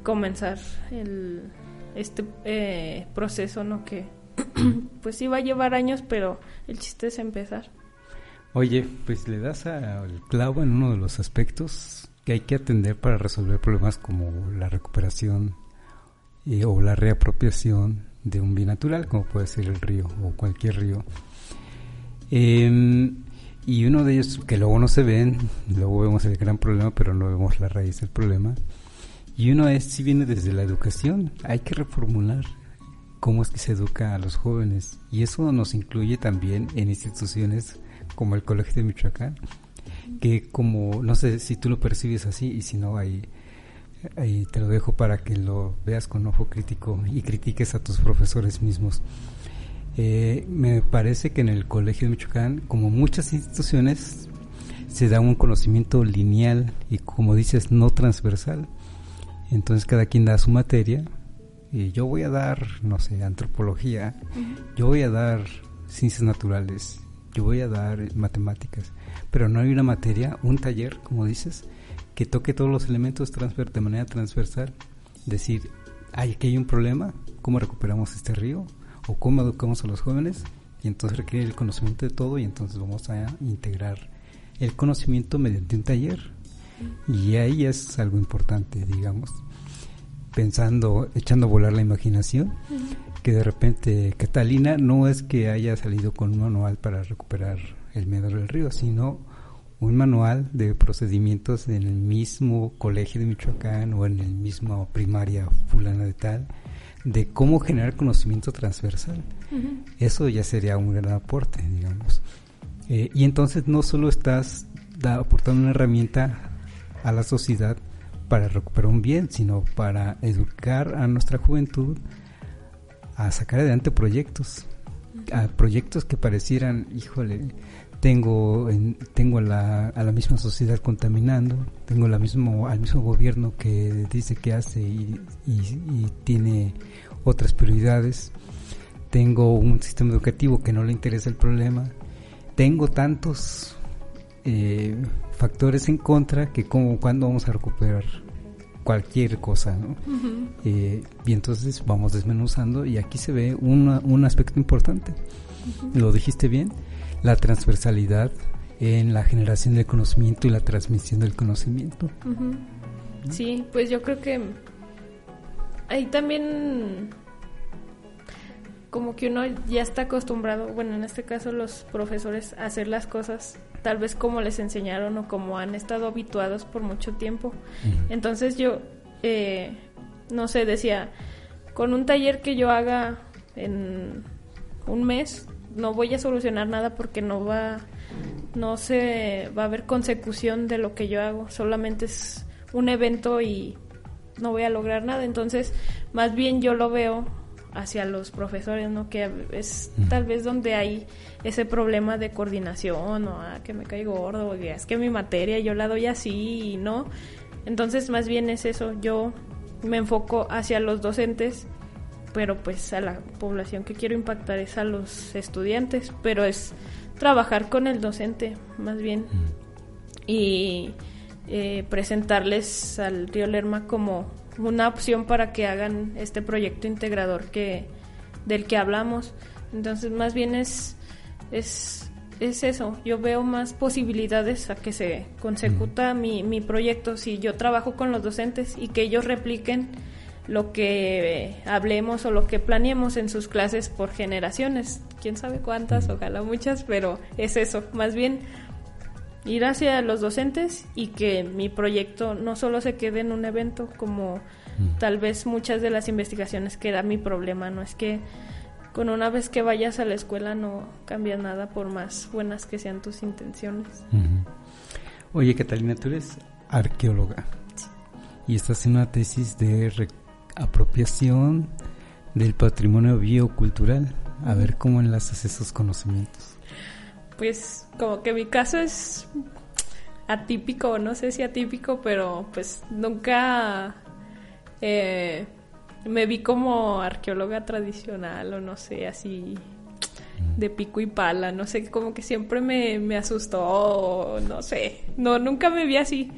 Speaker 4: comenzar el, este eh, proceso, ¿no? Que [CLEARS THROAT] pues sí va a llevar años, pero el chiste es empezar.
Speaker 3: Oye, pues le das al clavo en uno de los aspectos que hay que atender para resolver problemas como la recuperación eh, o la reapropiación de un bien natural, como puede ser el río o cualquier río. Em, y uno de ellos que luego no se ven, luego vemos el gran problema, pero no vemos la raíz del problema, y uno es, si viene desde la educación, hay que reformular cómo es que se educa a los jóvenes. Y eso nos incluye también en instituciones como el Colegio de Michoacán, que como, no sé si tú lo percibes así y si no, ahí, te lo dejo para que lo veas con ojo crítico y critiques a tus profesores mismos. Eh, me parece que en el Colegio de Michoacán, como muchas instituciones, se da un conocimiento lineal y como dices, no transversal entonces cada quien da su materia y yo voy a dar, no sé, antropología, yo voy a dar ciencias naturales, yo voy a dar matemáticas, pero no hay una materia, un taller, como dices, que toque todos los elementos de manera transversal, decir, ay, aquí hay un problema, ¿cómo recuperamos este río? ¿O cómo educamos a los jóvenes? Y entonces requiere el conocimiento de todo y entonces vamos a integrar el conocimiento mediante un taller Y ahí es algo importante, digamos, pensando, echando a volar la imaginación, que de repente Catalina no es que haya salido con un manual para recuperar el Medor del Río, sino un manual de procedimientos en el mismo colegio de Michoacán o en el mismo primaria fulana de tal, de cómo generar conocimiento transversal. Eso ya sería un gran aporte, digamos. Eh, y entonces no solo estás aportando una herramienta a la sociedad para recuperar un bien, sino para educar a nuestra juventud a sacar adelante proyectos, a proyectos que parecieran, híjole, tengo en, tengo a la, a la misma sociedad contaminando, tengo la mismo, al mismo gobierno que dice que hace y, y, tiene otras prioridades, tengo un sistema educativo que no le interesa el problema, tengo tantos eh, factores en contra que como cuando vamos a recuperar cualquier cosa, ¿no? Eh, y entonces vamos desmenuzando y aquí se ve un aspecto importante. Lo dijiste bien, la transversalidad en la generación del conocimiento y la transmisión del conocimiento.
Speaker 4: Sí, pues yo creo que ahí también como que uno ya está acostumbrado, bueno, en este caso los profesores, a hacer las cosas tal vez como les enseñaron o como han estado habituados por mucho tiempo. Entonces yo, eh, no sé, decía, con un taller que yo haga en un mes, no voy a solucionar nada porque no va, no se va a haber consecución de lo que yo hago, solamente es un evento y no voy a lograr nada. Entonces, más bien yo lo veo hacia los profesores, ¿no? Que es tal vez donde hay ese problema de coordinación o ah, que me caigo gordo, o es que mi materia yo la doy así y no. Entonces, más bien es eso, yo me enfoco hacia los docentes pero pues a la población que quiero impactar es a los estudiantes, pero es trabajar con el docente más bien. Y eh, presentarles al Río Lerma como una opción para que hagan este proyecto integrador que del que hablamos. Entonces más bien es es, es eso, yo veo más posibilidades a que se consecuta mi, mi proyecto. Si yo trabajo con los docentes y que ellos repliquen lo que hablemos o lo que planeemos en sus clases por generaciones. Quién sabe cuántas, ojalá muchas, pero es eso, más bien ir hacia los docentes y que mi proyecto no solo se quede en un evento como tal vez muchas de las investigaciones que era mi problema, no es que con una vez que vayas a la escuela no cambia nada por más buenas que sean tus intenciones.
Speaker 3: Oye, Catalina, tú eres arqueóloga y estás en una tesis de apropiación del patrimonio biocultural. A ver cómo enlazas esos conocimientos.
Speaker 4: Pues como que mi caso es atípico, no sé si atípico, pero pues nunca eh, me vi como arqueóloga tradicional o no sé, así de pico y pala, no sé, como que siempre me, me asustó, no sé, no, nunca me vi así.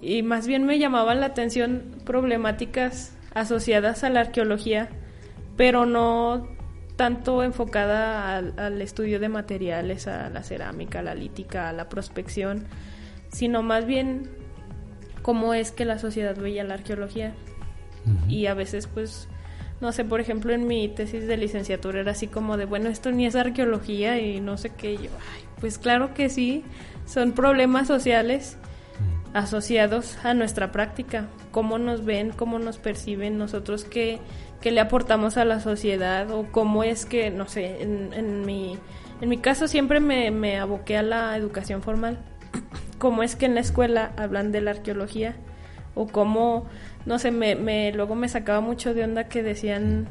Speaker 4: Y más bien me llamaban la atención problemáticas asociadas a la arqueología, pero no tanto enfocada al, estudio de materiales, a la cerámica, a la lítica, a la prospección, sino más bien cómo es que la sociedad veía la arqueología. Y a veces, pues, no sé, por ejemplo, en mi tesis de licenciatura era así como de, bueno, esto ni es arqueología y no sé qué. yo, ay, pues claro que sí, son problemas sociales asociados a nuestra práctica, cómo nos ven, cómo nos perciben, nosotros qué, qué le aportamos a la sociedad o cómo es que, no sé, en, en, mi, en mi caso siempre me, me aboqué a la educación formal, [CLEARS THROAT] cómo es que en la escuela hablan de la arqueología o cómo, no sé, me, me, luego me sacaba mucho de onda que decían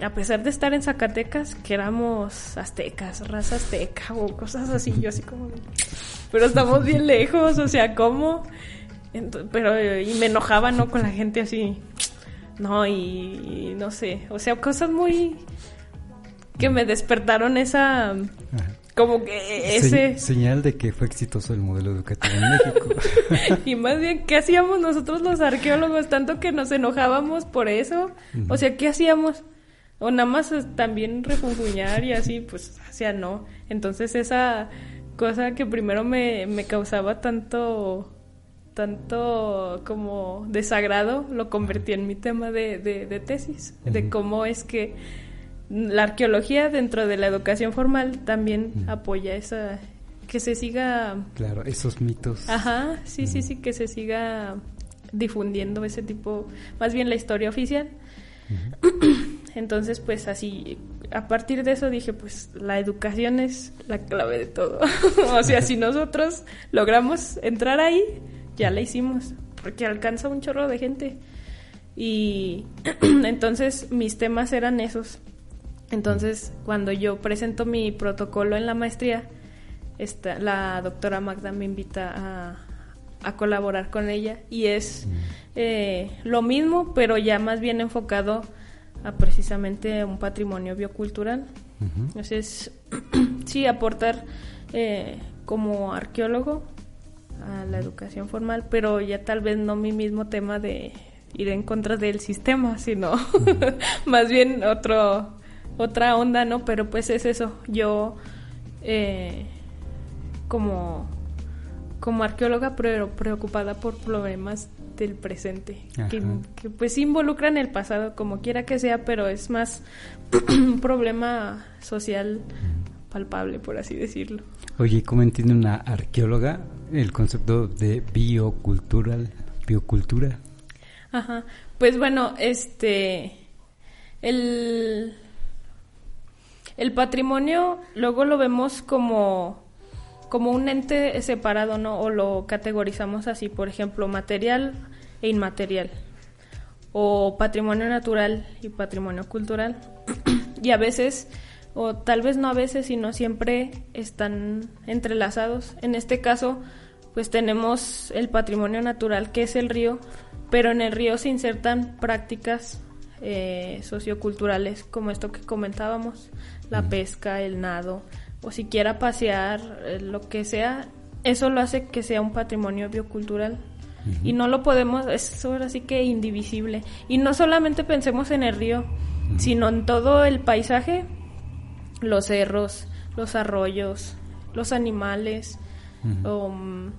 Speaker 4: a pesar de estar en Zacatecas, que éramos aztecas, raza azteca o cosas así, yo así como, pero estamos bien lejos, o sea, ¿cómo? pero, y me enojaba, ¿no? Con la gente así, no, y, no sé, o sea, cosas muy, que me despertaron esa, como que ese...
Speaker 3: señal de que fue exitoso el modelo educativo en México. [LAUGHS]
Speaker 4: y más bien, ¿qué hacíamos nosotros los arqueólogos? Tanto que nos enojábamos por eso. O sea, ¿qué hacíamos? O nada más también refunfuñar y así, pues, o sea, no. Entonces esa cosa que primero me, me causaba tanto tanto como desagrado, lo convertí en mi tema de, de, tesis, de cómo es que la arqueología dentro de la educación formal también apoya esa que se siga
Speaker 3: claro esos mitos.
Speaker 4: Ajá sí sí sí que se siga difundiendo ese tipo más bien la historia oficial. [COUGHS] Entonces pues así a partir de eso dije pues la educación es la clave de todo. [LAUGHS] O sea si [LAUGHS] nosotros logramos entrar ahí ya la hicimos porque alcanza un chorro de gente. Y [CLEARS THROAT] entonces mis temas eran esos. Entonces, cuando yo presento mi protocolo en la maestría, esta, la doctora Magda me invita a, colaborar con ella y es eh, lo mismo, pero ya más bien enfocado a precisamente un patrimonio biocultural. Entonces, [CLEARS THROAT] sí, aportar eh, como arqueólogo a la educación formal, pero ya tal vez no mi mismo tema de ir en contra del sistema, sino [LAUGHS] más bien otro otra onda, ¿no? Pero pues es eso, yo eh, como, como arqueóloga pero preocupada por problemas del presente, que, que, pues involucran el pasado, como quiera que sea, pero es más [CLEARS THROAT] un problema social palpable, por así decirlo.
Speaker 3: Oye, ¿cómo entiende una arqueóloga el concepto de biocultural, biocultura?
Speaker 4: Ajá, pues bueno, este, el el patrimonio luego lo vemos como, como un ente separado, ¿no? O lo categorizamos así, por ejemplo, material e inmaterial. O patrimonio natural y patrimonio cultural. [CLEARS THROAT] y a veces, o tal vez no a veces, sino siempre están entrelazados. En este caso, pues tenemos el patrimonio natural, que es el río, pero en el río se insertan prácticas eh, socioculturales como esto que comentábamos, la pesca, el nado, o siquiera pasear, eh, lo que sea, eso lo hace que sea un patrimonio biocultural. Y no lo podemos, es ahora sí que indivisible. Y no solamente pensemos en el río, sino en todo el paisaje, los cerros, los arroyos, los animales, o, mm,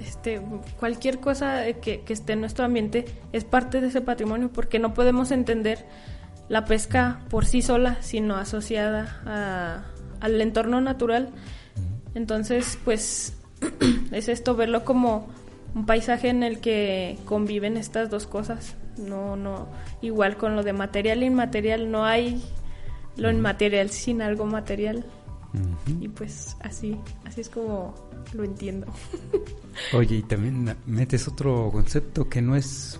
Speaker 4: este, cualquier cosa que, que, esté en nuestro ambiente es parte de ese patrimonio porque no podemos entender la pesca por sí sola, sino asociada al entorno natural. Entonces, pues [CLEARS THROAT] es esto, verlo como un paisaje en el que conviven estas dos cosas. No, no, igual con lo de material e inmaterial, no hay lo inmaterial sin algo material. Y pues así, así es como lo entiendo. [LAUGHS]
Speaker 3: Oye, y también metes otro concepto que no es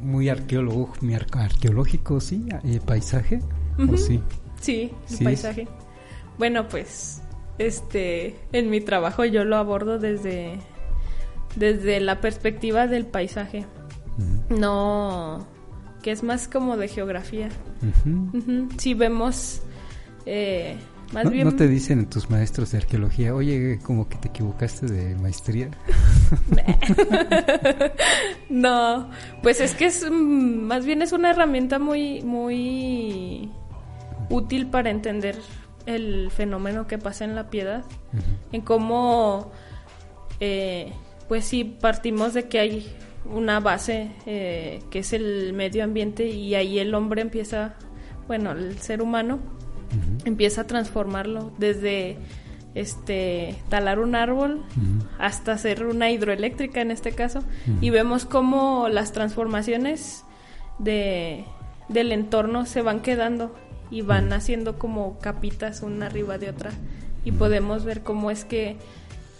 Speaker 3: muy arqueólogo, muy arqueológico, ¿sí? Eh, ¿Paisaje? ¿O sí?
Speaker 4: Sí, paisaje. Bueno, pues, este, en mi trabajo yo lo abordo desde, desde la perspectiva del paisaje. No, que es más como de geografía. Si vemos... Eh,
Speaker 3: ¿No, te dicen tus maestros de arqueología, oye, como que te equivocaste de maestría? [LAUGHS]
Speaker 4: no, pues es que es más bien es una herramienta muy, muy útil para entender el fenómeno que pasa en la piedad, en cómo, eh, pues si partimos de que hay una base eh, que es el medio ambiente y ahí el hombre empieza, bueno, el ser humano empieza a transformarlo desde este talar un árbol hasta hacer una hidroeléctrica en este caso y vemos cómo las transformaciones de del entorno se van quedando y van haciendo como capitas una arriba de otra y podemos ver cómo es que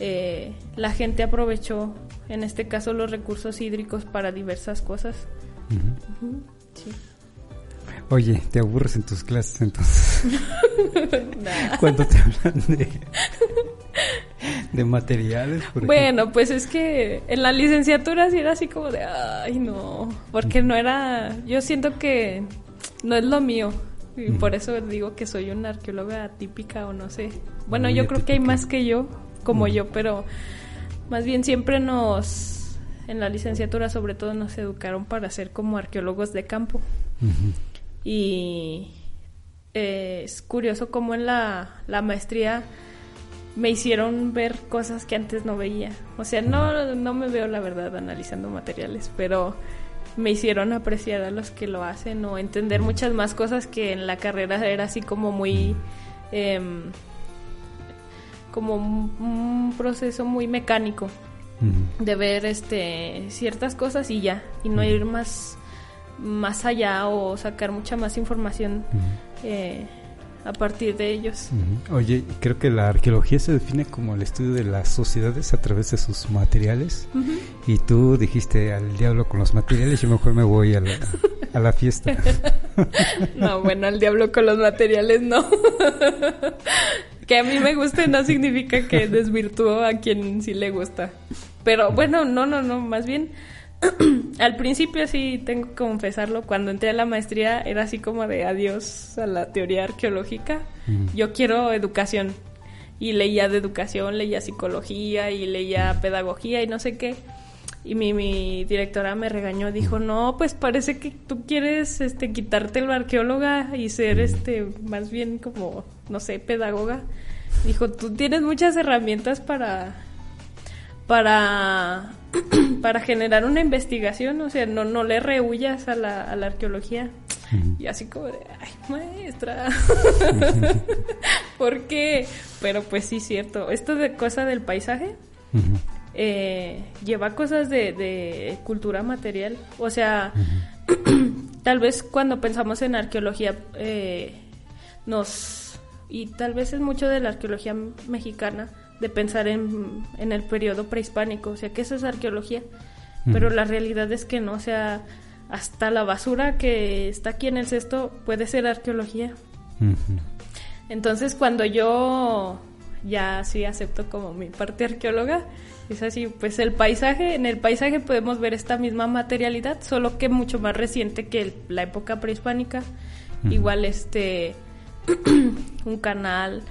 Speaker 4: eh, la gente aprovechó en este caso los recursos hídricos para diversas cosas
Speaker 3: sí. Oye, ¿te aburres en tus clases entonces? [LAUGHS] Cuando te hablan de, de materiales.
Speaker 4: bueno, pues es que en la licenciatura sí era así como de, ay no, porque no era, yo siento que no es lo mío. Y por eso digo que soy una arqueóloga típica o no sé. Bueno, yo creo que hay más que yo, como yo, pero más bien siempre nos, en la licenciatura sobre todo nos educaron para ser como arqueólogos de campo. Y eh, es curioso cómo en la, maestría me hicieron ver cosas que antes no veía. O sea, no, no me veo la verdad analizando materiales, pero me hicieron apreciar a los que lo hacen o entender muchas más cosas que en la carrera era así como muy... como un, proceso muy mecánico de ver este ciertas cosas y ya y no ir más más allá o sacar mucha más información eh, a partir de ellos.
Speaker 3: Oye, creo que la arqueología se define como el estudio de las sociedades a través de sus materiales. Y tú dijiste al diablo con los materiales, yo mejor me voy a la, a la fiesta. [LAUGHS]
Speaker 4: no, bueno, al diablo con los materiales no. [LAUGHS] que a mí me guste no significa que desvirtúo a quien sí le gusta. Pero bueno, no, no, no, más bien [CLEARS THROAT] al principio sí tengo que confesarlo, cuando entré a la maestría era así como de adiós a la teoría arqueológica. Yo quiero educación. Y leía de educación, leía psicología y leía pedagogía y no sé qué. Y mi, mi directora me regañó, dijo, no, pues parece que tú quieres este, quitarte lo arqueóloga y ser este, más bien como, no sé, pedagoga. Dijo, tú tienes muchas herramientas para para, [CLEARS THROAT] para generar una investigación, o sea, no, no le rehuyas a la, a la arqueología. Y así como de, ay, maestra, [LAUGHS] ¿por qué? Pero pues sí, cierto. Esto de cosa del paisaje eh, lleva cosas de, de, cultura material. O sea, [CLEARS THROAT] tal vez cuando pensamos en arqueología eh, nos... Y tal vez es mucho de la arqueología mexicana de pensar en, en el periodo prehispánico, o sea, que eso es arqueología, pero la realidad es que no, o sea, hasta la basura que está aquí en el cesto puede ser arqueología. Entonces, cuando yo ya sí acepto como mi parte arqueóloga, es así, pues el paisaje, en el paisaje podemos ver esta misma materialidad, solo que mucho más reciente que la época prehispánica. Igual este [CLEARS THROAT] un canal,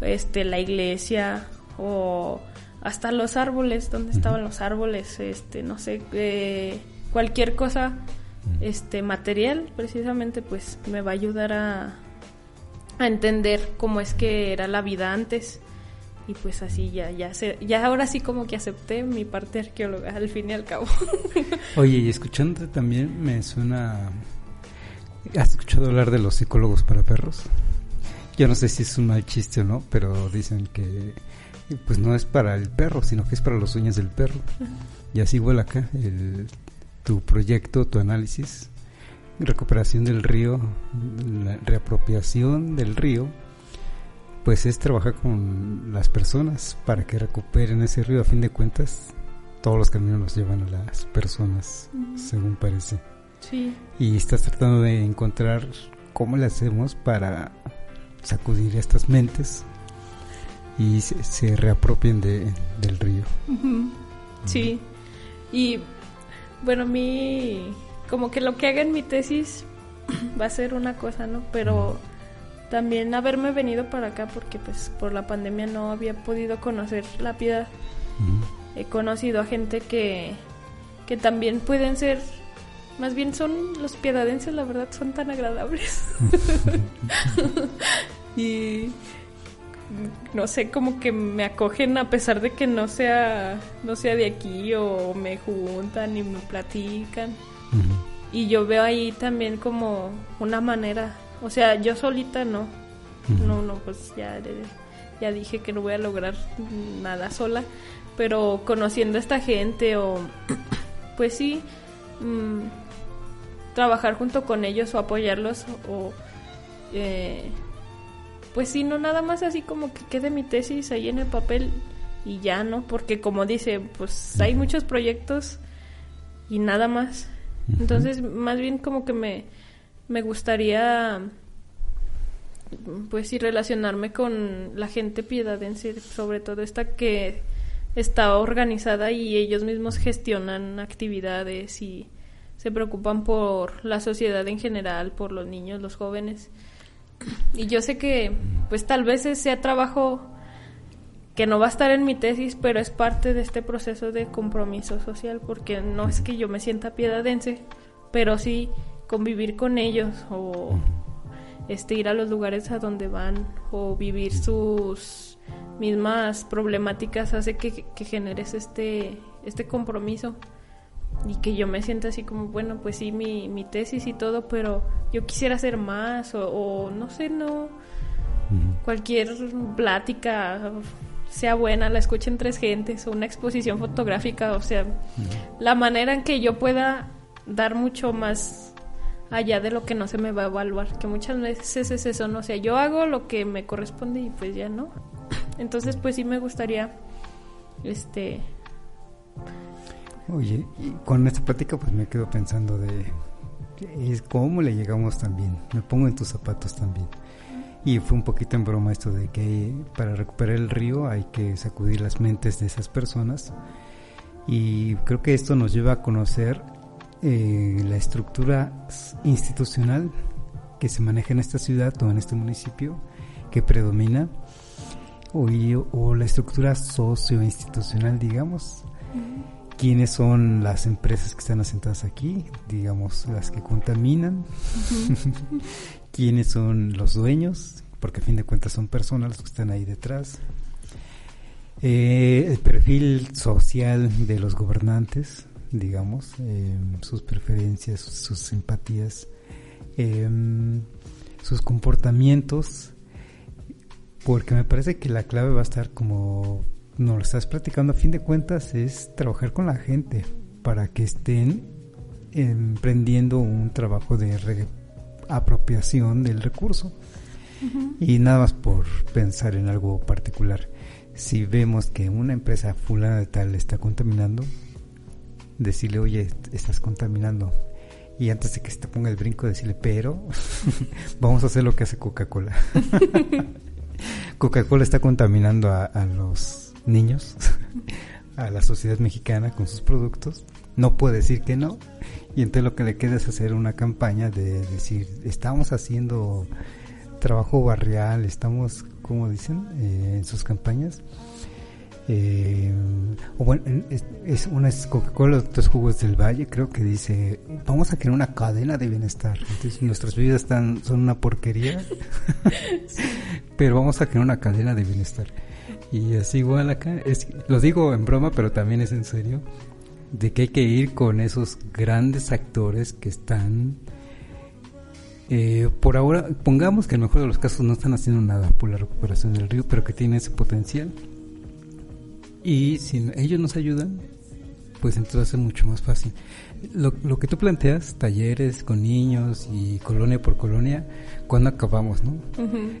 Speaker 4: este la iglesia o hasta los árboles, donde estaban los árboles, este, no sé, eh, cualquier cosa, este, material, precisamente, pues me va a ayudar a, a entender cómo es que era la vida antes y pues así ya ya sé, ya ahora sí como que acepté mi parte arqueóloga al fin y al cabo. [LAUGHS]
Speaker 3: Oye, y escuchándote también me suena ¿Has escuchado hablar de los psicólogos para perros? Yo no sé si es un mal chiste o no, pero dicen que pues no es para el perro, sino que es para los sueños del perro. Y así igual acá, el, tu proyecto, tu análisis, recuperación del río, la reapropiación del río, pues es trabajar con las personas para que recuperen ese río. A fin de cuentas, todos los caminos los llevan a las personas, según parece.
Speaker 4: Sí.
Speaker 3: Y estás tratando de encontrar cómo le hacemos para sacudir estas mentes y se, reapropien de, del río.
Speaker 4: Sí, y bueno, a mí como que lo que haga en mi tesis [CLEARS THROAT] va a ser una cosa, ¿no? Pero también haberme venido para acá porque pues por la pandemia no había podido conocer la piedad. He conocido a gente que, que también pueden ser, más bien son los piedadenses, la verdad, son tan agradables. [LAUGHS] y no sé, como que me acogen a pesar de que no sea, no sea de aquí o me juntan y me platican. Y yo veo ahí también como una manera, o sea, yo solita no, no, no, pues ya, ya dije que no voy a lograr nada sola, pero conociendo a esta gente o, [CLEARS THROAT] pues sí, mm, trabajar junto con ellos o apoyarlos o... Eh, pues sí, no nada más así como que quede mi tesis ahí en el papel y ya, ¿no? Porque como dice, pues hay muchos proyectos y nada más. Entonces, más bien como que me, me gustaría, pues sí, relacionarme con la gente piedadense, sobre todo esta que está organizada y ellos mismos gestionan actividades y se preocupan por la sociedad en general, por los niños, los jóvenes. Y yo sé que, pues tal vez sea trabajo que no va a estar en mi tesis, pero es parte de este proceso de compromiso social, porque no es que yo me sienta piedadense, pero sí convivir con ellos o este ir a los lugares a donde van o vivir sus mismas problemáticas hace que, que generes este, este compromiso. Y que yo me sienta así como, bueno, pues sí, mi, mi tesis y todo, pero yo quisiera hacer más o, no sé, no, cualquier plática sea buena, la escuchen tres gentes o una exposición fotográfica, o sea, la manera en que yo pueda dar mucho más allá de lo que no se me va a evaluar, que muchas veces es eso, no o sea, yo hago lo que me corresponde y pues ya no. [CLEARS THROAT] Entonces, pues sí me gustaría este
Speaker 3: Oye, y con esta plática pues me quedo pensando de cómo le llegamos también. Me pongo en tus zapatos también. Y fue un poquito en broma esto de que para recuperar el río hay que sacudir las mentes de esas personas. Y creo que esto nos lleva a conocer eh, la estructura institucional que se maneja en esta ciudad o en este municipio que predomina o, o la estructura socioinstitucional digamos. Quiénes son las empresas que están asentadas aquí, digamos, las que contaminan, [LAUGHS] quiénes son los dueños, porque a fin de cuentas son personas los que están ahí detrás, eh, el perfil social de los gobernantes, digamos, eh, sus preferencias, sus, simpatías, eh, sus comportamientos, porque me parece que la clave va a estar como nos lo estás platicando, a fin de cuentas es trabajar con la gente para que estén emprendiendo un trabajo de apropiación del recurso. Y nada más por pensar en algo particular. Si vemos que una empresa fulana de tal está contaminando, decirle, oye, estás contaminando. Y antes de que se te ponga el brinco, decirle, pero [LAUGHS] vamos a hacer lo que hace Coca-Cola. [LAUGHS] Coca-Cola está contaminando a los niños [LAUGHS] a la sociedad mexicana con sus productos, no puede decir que no. Y entonces lo que le queda es hacer una campaña de decir, estamos haciendo trabajo barrial, estamos, como dicen eh, en sus campañas, eh, o bueno, es, una es Coca-Cola, otros jugos del Valle, creo que dice, vamos a crear una cadena de bienestar. Entonces nuestras vidas están, son una porquería, [LAUGHS] [LAUGHS] pero vamos a crear una cadena de bienestar. Y así igual acá, es, lo digo en broma, pero también es en serio, de que hay que ir con esos grandes actores que están, eh, por ahora, pongamos que en el mejor de los casos no están haciendo nada por la recuperación del río, pero que tienen ese potencial. Y si ellos nos ayudan, pues entonces ser mucho más fácil. Lo, lo que tú planteas, talleres con niños y colonia por colonia, ¿cuándo acabamos, no?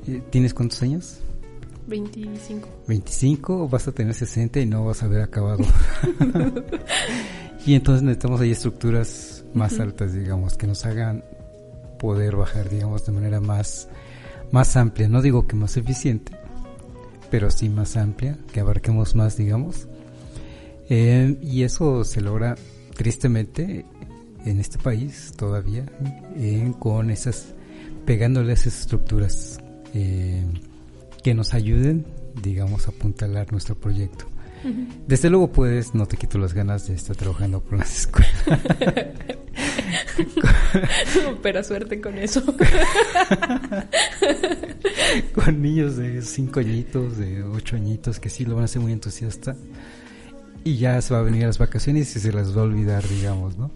Speaker 3: Eh, ¿Tienes cuántos años?
Speaker 4: 25.
Speaker 3: 25 vas a tener 60 y no vas a haber acabado. [LAUGHS] [LAUGHS] y entonces necesitamos ahí estructuras más altas, digamos, que nos hagan poder bajar, digamos, de manera más, más amplia. No digo que más eficiente, pero sí más amplia, que abarquemos más, digamos. Eh, y eso se logra tristemente en este país todavía, eh, con esas, pegándole esas estructuras. Eh, que nos ayuden, digamos, a apuntalar nuestro proyecto. Desde luego puedes, no te quito las ganas de estar trabajando por las [LAUGHS] escuelas. [LAUGHS] [LAUGHS]
Speaker 4: Pero suerte con eso. [LAUGHS]
Speaker 3: con niños de cinco añitos, de ocho añitos, que sí lo van a hacer muy entusiasta. Y ya se va a venir a las vacaciones y se las va a olvidar, digamos, ¿no?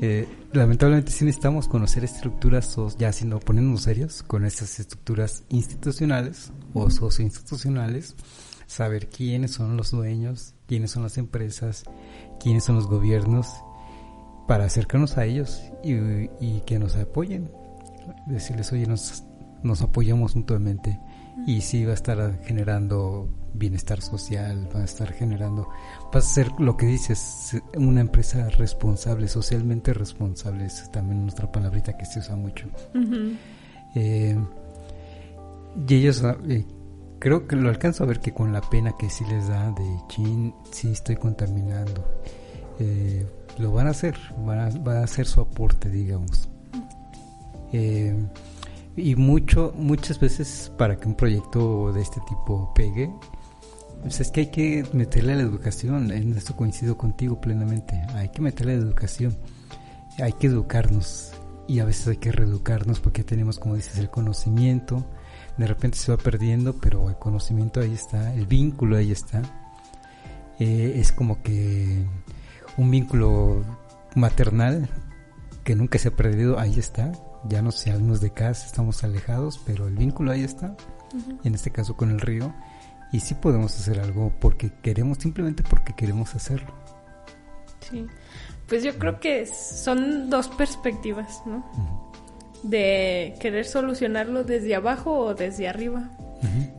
Speaker 3: Eh, lamentablemente sí necesitamos conocer estructuras, ya siendo poniéndonos serios con estas estructuras institucionales o socioinstitucionales, saber quiénes son los dueños, quiénes son las empresas, quiénes son los gobiernos, para acercarnos a ellos y, que nos apoyen. Decirles, oye, nos, nos apoyamos mutuamente y sí va a estar generando bienestar social, va a estar generando, va a ser lo que dices, una empresa responsable, socialmente responsable, es también nuestra palabrita que se usa mucho. Eh, y ellos, eh, creo que lo alcanzo a ver que con la pena que sí les da de chin, sí estoy contaminando, eh, lo van a hacer, van a, va a hacer su aporte, digamos. y mucho, muchas veces para que un proyecto de este tipo pegue, pues es que hay que meterle a la educación, en esto coincido contigo plenamente, hay que meterle a la educación, hay que educarnos y a veces hay que reeducarnos porque tenemos, como dices, el conocimiento, de repente se va perdiendo, pero el conocimiento ahí está, el vínculo ahí está. Eh, es como que un vínculo maternal que nunca se ha perdido, ahí está. Ya no salimos de casa, estamos alejados, pero el vínculo ahí está. En este caso con el río. Y sí podemos hacer algo porque queremos, simplemente porque queremos hacerlo.
Speaker 4: Sí. Pues yo creo que son dos perspectivas, ¿no? De querer solucionarlo desde abajo o desde arriba.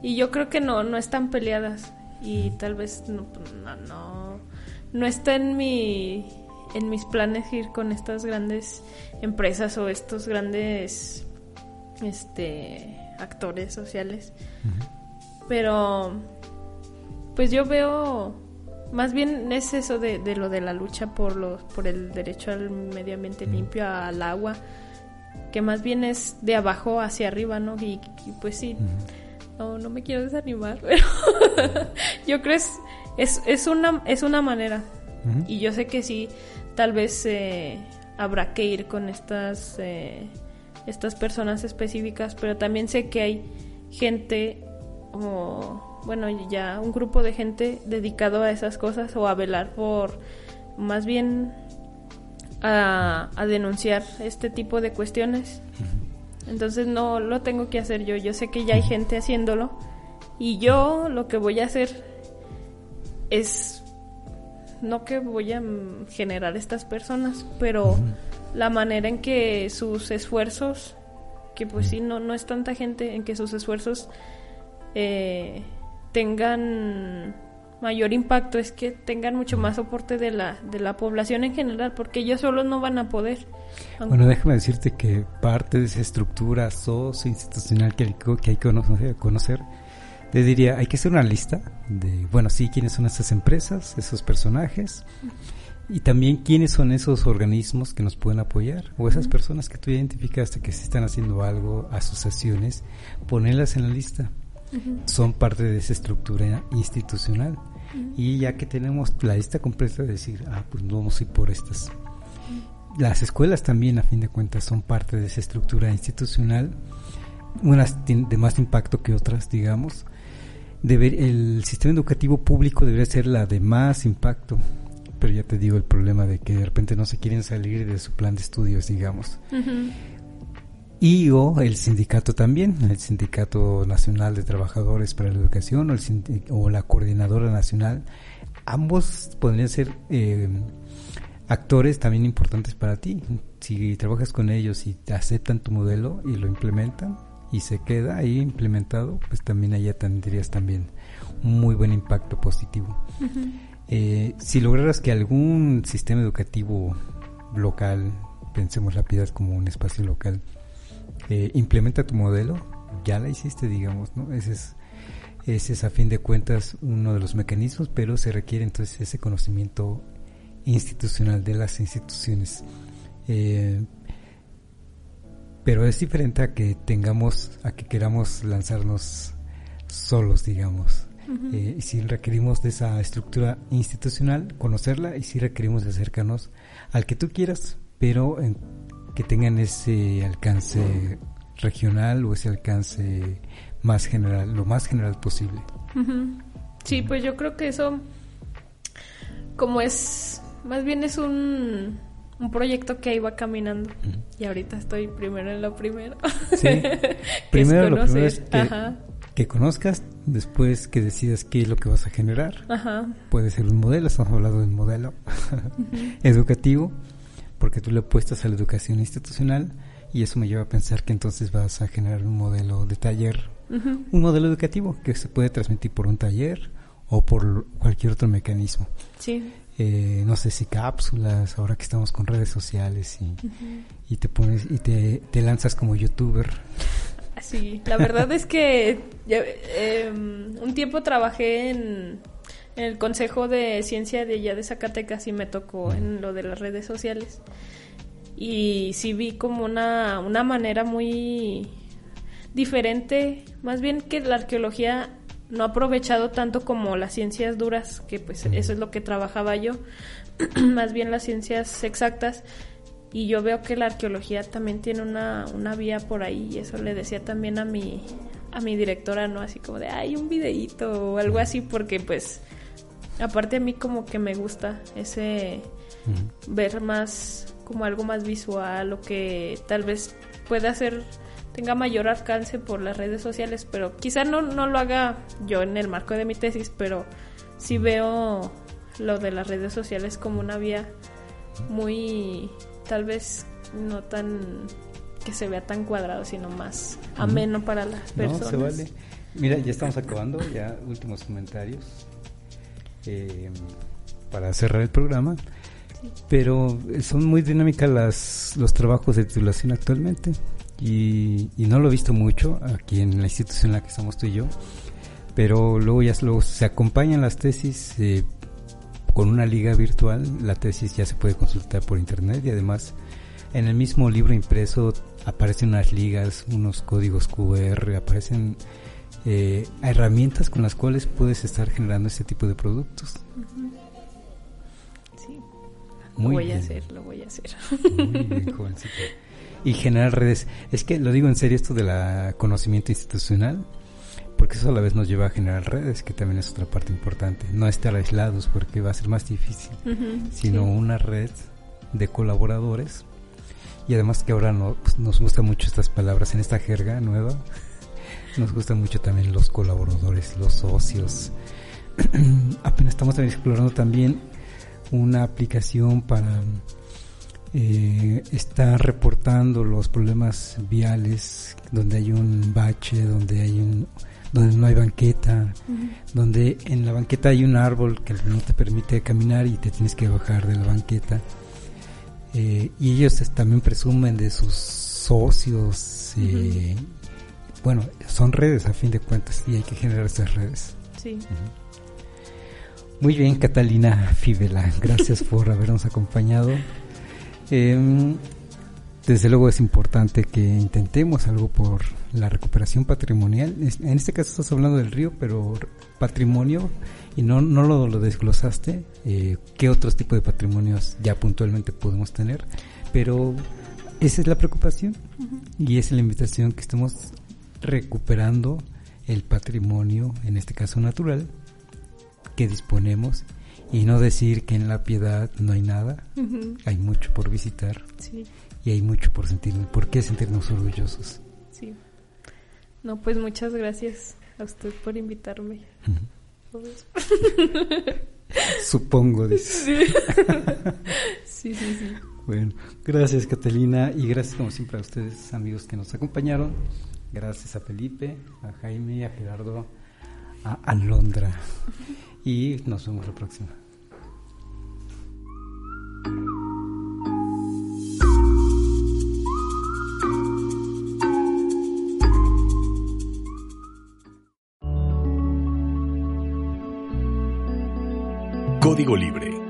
Speaker 4: Y yo creo que no, no están peleadas. Y tal vez no, no, no está en mi en mis planes ir con estas grandes empresas o estos grandes este actores sociales. Pero pues yo veo más bien es eso de, de, lo de la lucha por los por el derecho al medio ambiente limpio, al agua, que más bien es de abajo hacia arriba, ¿no? Y, pues sí, no, no me quiero desanimar, [LAUGHS] pero yo creo es, es, es, una, es una manera. Y yo sé que sí, tal vez eh, habrá que ir con estas, eh, estas personas específicas, pero también sé que hay gente o bueno, ya un grupo de gente dedicado a esas cosas o a velar por más bien a, a denunciar este tipo de cuestiones. Entonces no lo tengo que hacer yo, yo sé que ya hay gente haciéndolo y yo lo que voy a hacer es no que voy a generar estas personas, pero la manera en que sus esfuerzos, que pues sí, no, no es tanta gente, en que sus esfuerzos eh, tengan mayor impacto es que tengan mucho más soporte de la, de la población en general, porque ellos solos no van a poder.
Speaker 3: Bueno, déjame decirte que parte de esa estructura socio-institucional que hay que, hay que conocer, conocer te diría, hay que hacer una lista de, bueno, sí, quiénes son esas empresas, esos personajes, y también quiénes son esos organismos que nos pueden apoyar, o esas personas que tú identificaste que se están haciendo algo, asociaciones, ponerlas en la lista. Son parte de esa estructura institucional. Y ya que tenemos la lista completa, de decir, ah, pues vamos a ir por estas. Las escuelas también, a fin de cuentas, son parte de esa estructura institucional, unas de más impacto que otras, digamos, el sistema educativo público debería ser la de más impacto, pero ya te digo el problema de que de repente no se quieren salir de su plan de estudios, digamos. Y o el sindicato también, el Sindicato Nacional de Trabajadores para la Educación o, el, o la Coordinadora Nacional, ambos podrían ser eh, actores también importantes para ti. Si trabajas con ellos y te aceptan tu modelo y lo implementan, y se queda ahí implementado, pues también allá tendrías también un muy buen impacto positivo. Eh, si lograras que algún sistema educativo local, pensemos la piedad como un espacio local, eh, implementa tu modelo, ya la hiciste, digamos, ¿no? Ese es, ese es a fin de cuentas uno de los mecanismos, pero se requiere entonces ese conocimiento institucional de las instituciones. Eh, pero es diferente a que tengamos, a que queramos lanzarnos solos, digamos. Eh, y si requerimos de esa estructura institucional, conocerla, y si requerimos de acercarnos al que tú quieras, pero que tengan ese alcance regional o ese alcance más general, lo más general posible.
Speaker 4: Sí, pues yo creo que eso, como es, más bien es un un proyecto que iba caminando y ahorita estoy primero en lo primero.
Speaker 3: Sí, [LAUGHS] primero lo primero es que, conozcas, después que decidas qué es lo que vas a generar. Ajá. Puede ser un modelo, estamos hablando de un modelo [LAUGHS] educativo, porque tú le apuestas a la educación institucional y eso me lleva a pensar que entonces vas a generar un modelo de taller, un modelo educativo que se puede transmitir por un taller o por cualquier otro mecanismo.
Speaker 4: Sí.
Speaker 3: Eh, no sé si cápsulas, ahora que estamos con redes sociales y, y te pones y te, te, lanzas como youtuber.
Speaker 4: Sí, la verdad es que [LAUGHS] em, un tiempo trabajé en, en, el Consejo de Ciencia de allá de Zacatecas y me tocó en lo de las redes sociales. Y sí vi como una, una manera muy diferente, más bien que la arqueología no aprovechado tanto como las ciencias duras, que pues eso es lo que trabajaba yo, [CLEARS THROAT] más bien las ciencias exactas. Y yo veo que la arqueología también tiene una, una vía por ahí, y eso le decía también a mi, a mi directora, ¿no? Así como de, ay, un videíto o algo así, porque pues, aparte a mí como que me gusta ese ver más, como algo más visual o que tal vez pueda ser, tenga mayor alcance por las redes sociales, pero quizá no, no lo haga yo en el marco de mi tesis, pero sí veo lo de las redes sociales como una vía muy, tal vez no tan que se vea tan cuadrado, sino más ameno para las personas.
Speaker 3: No, se vale. Mira, ya estamos acabando, ya últimos comentarios eh, para cerrar el programa. Pero son muy dinámicas las, los trabajos de titulación actualmente y, no lo he visto mucho aquí en la institución en la que estamos tú y yo, pero luego ya luego se acompañan las tesis eh, con una liga virtual, la tesis ya se puede consultar por internet y además en el mismo libro impreso aparecen unas ligas, unos códigos QR, aparecen eh, herramientas con las cuales puedes estar generando este tipo de productos.
Speaker 4: Sí. lo voy a hacer, lo voy a hacer.
Speaker 3: Muy bien, jovencito. [LAUGHS] Y generar redes. Es que lo digo en serio esto de la conocimiento institucional, porque eso a la vez nos lleva a generar redes, que también es otra parte importante. No estar aislados porque va a ser más difícil, sino una red de colaboradores y además que ahora no, pues, nos gustan mucho estas palabras en esta jerga nueva. [LAUGHS] Nos gustan mucho también los colaboradores, los socios. [CLEARS THROAT] Apenas estamos explorando también una aplicación para eh, estar reportando los problemas viales donde hay un bache, donde hay un donde no hay banqueta, donde en la banqueta hay un árbol que no te permite caminar y te tienes que bajar de la banqueta eh, y ellos también presumen de sus socios. Eh, bueno, son redes a fin de cuentas y hay que generar esas redes.
Speaker 4: Sí.
Speaker 3: Muy bien, Catalina Fibela, gracias [LAUGHS] por habernos acompañado. Em, desde luego es importante que intentemos algo por la recuperación patrimonial. En este caso estás hablando del río, pero patrimonio, y no, no lo, lo desglosaste, eh, qué otros tipos de patrimonios ya puntualmente podemos tener, pero esa es la preocupación y esa es la invitación que estemos recuperando el patrimonio, en este caso natural, que disponemos y no decir que en la piedad no hay nada, hay mucho por visitar y hay mucho por sentir, por qué sentirnos orgullosos.
Speaker 4: Sí. No, pues muchas gracias a usted por invitarme. [LAUGHS]
Speaker 3: Supongo, dice.
Speaker 4: Sí. sí, sí,
Speaker 3: Bueno, gracias Catalina y gracias como siempre a ustedes amigos que nos acompañaron. Gracias a Felipe, a Jaime, a Gerardo, a Alondra. Y nos vemos la próxima.
Speaker 2: Código Libre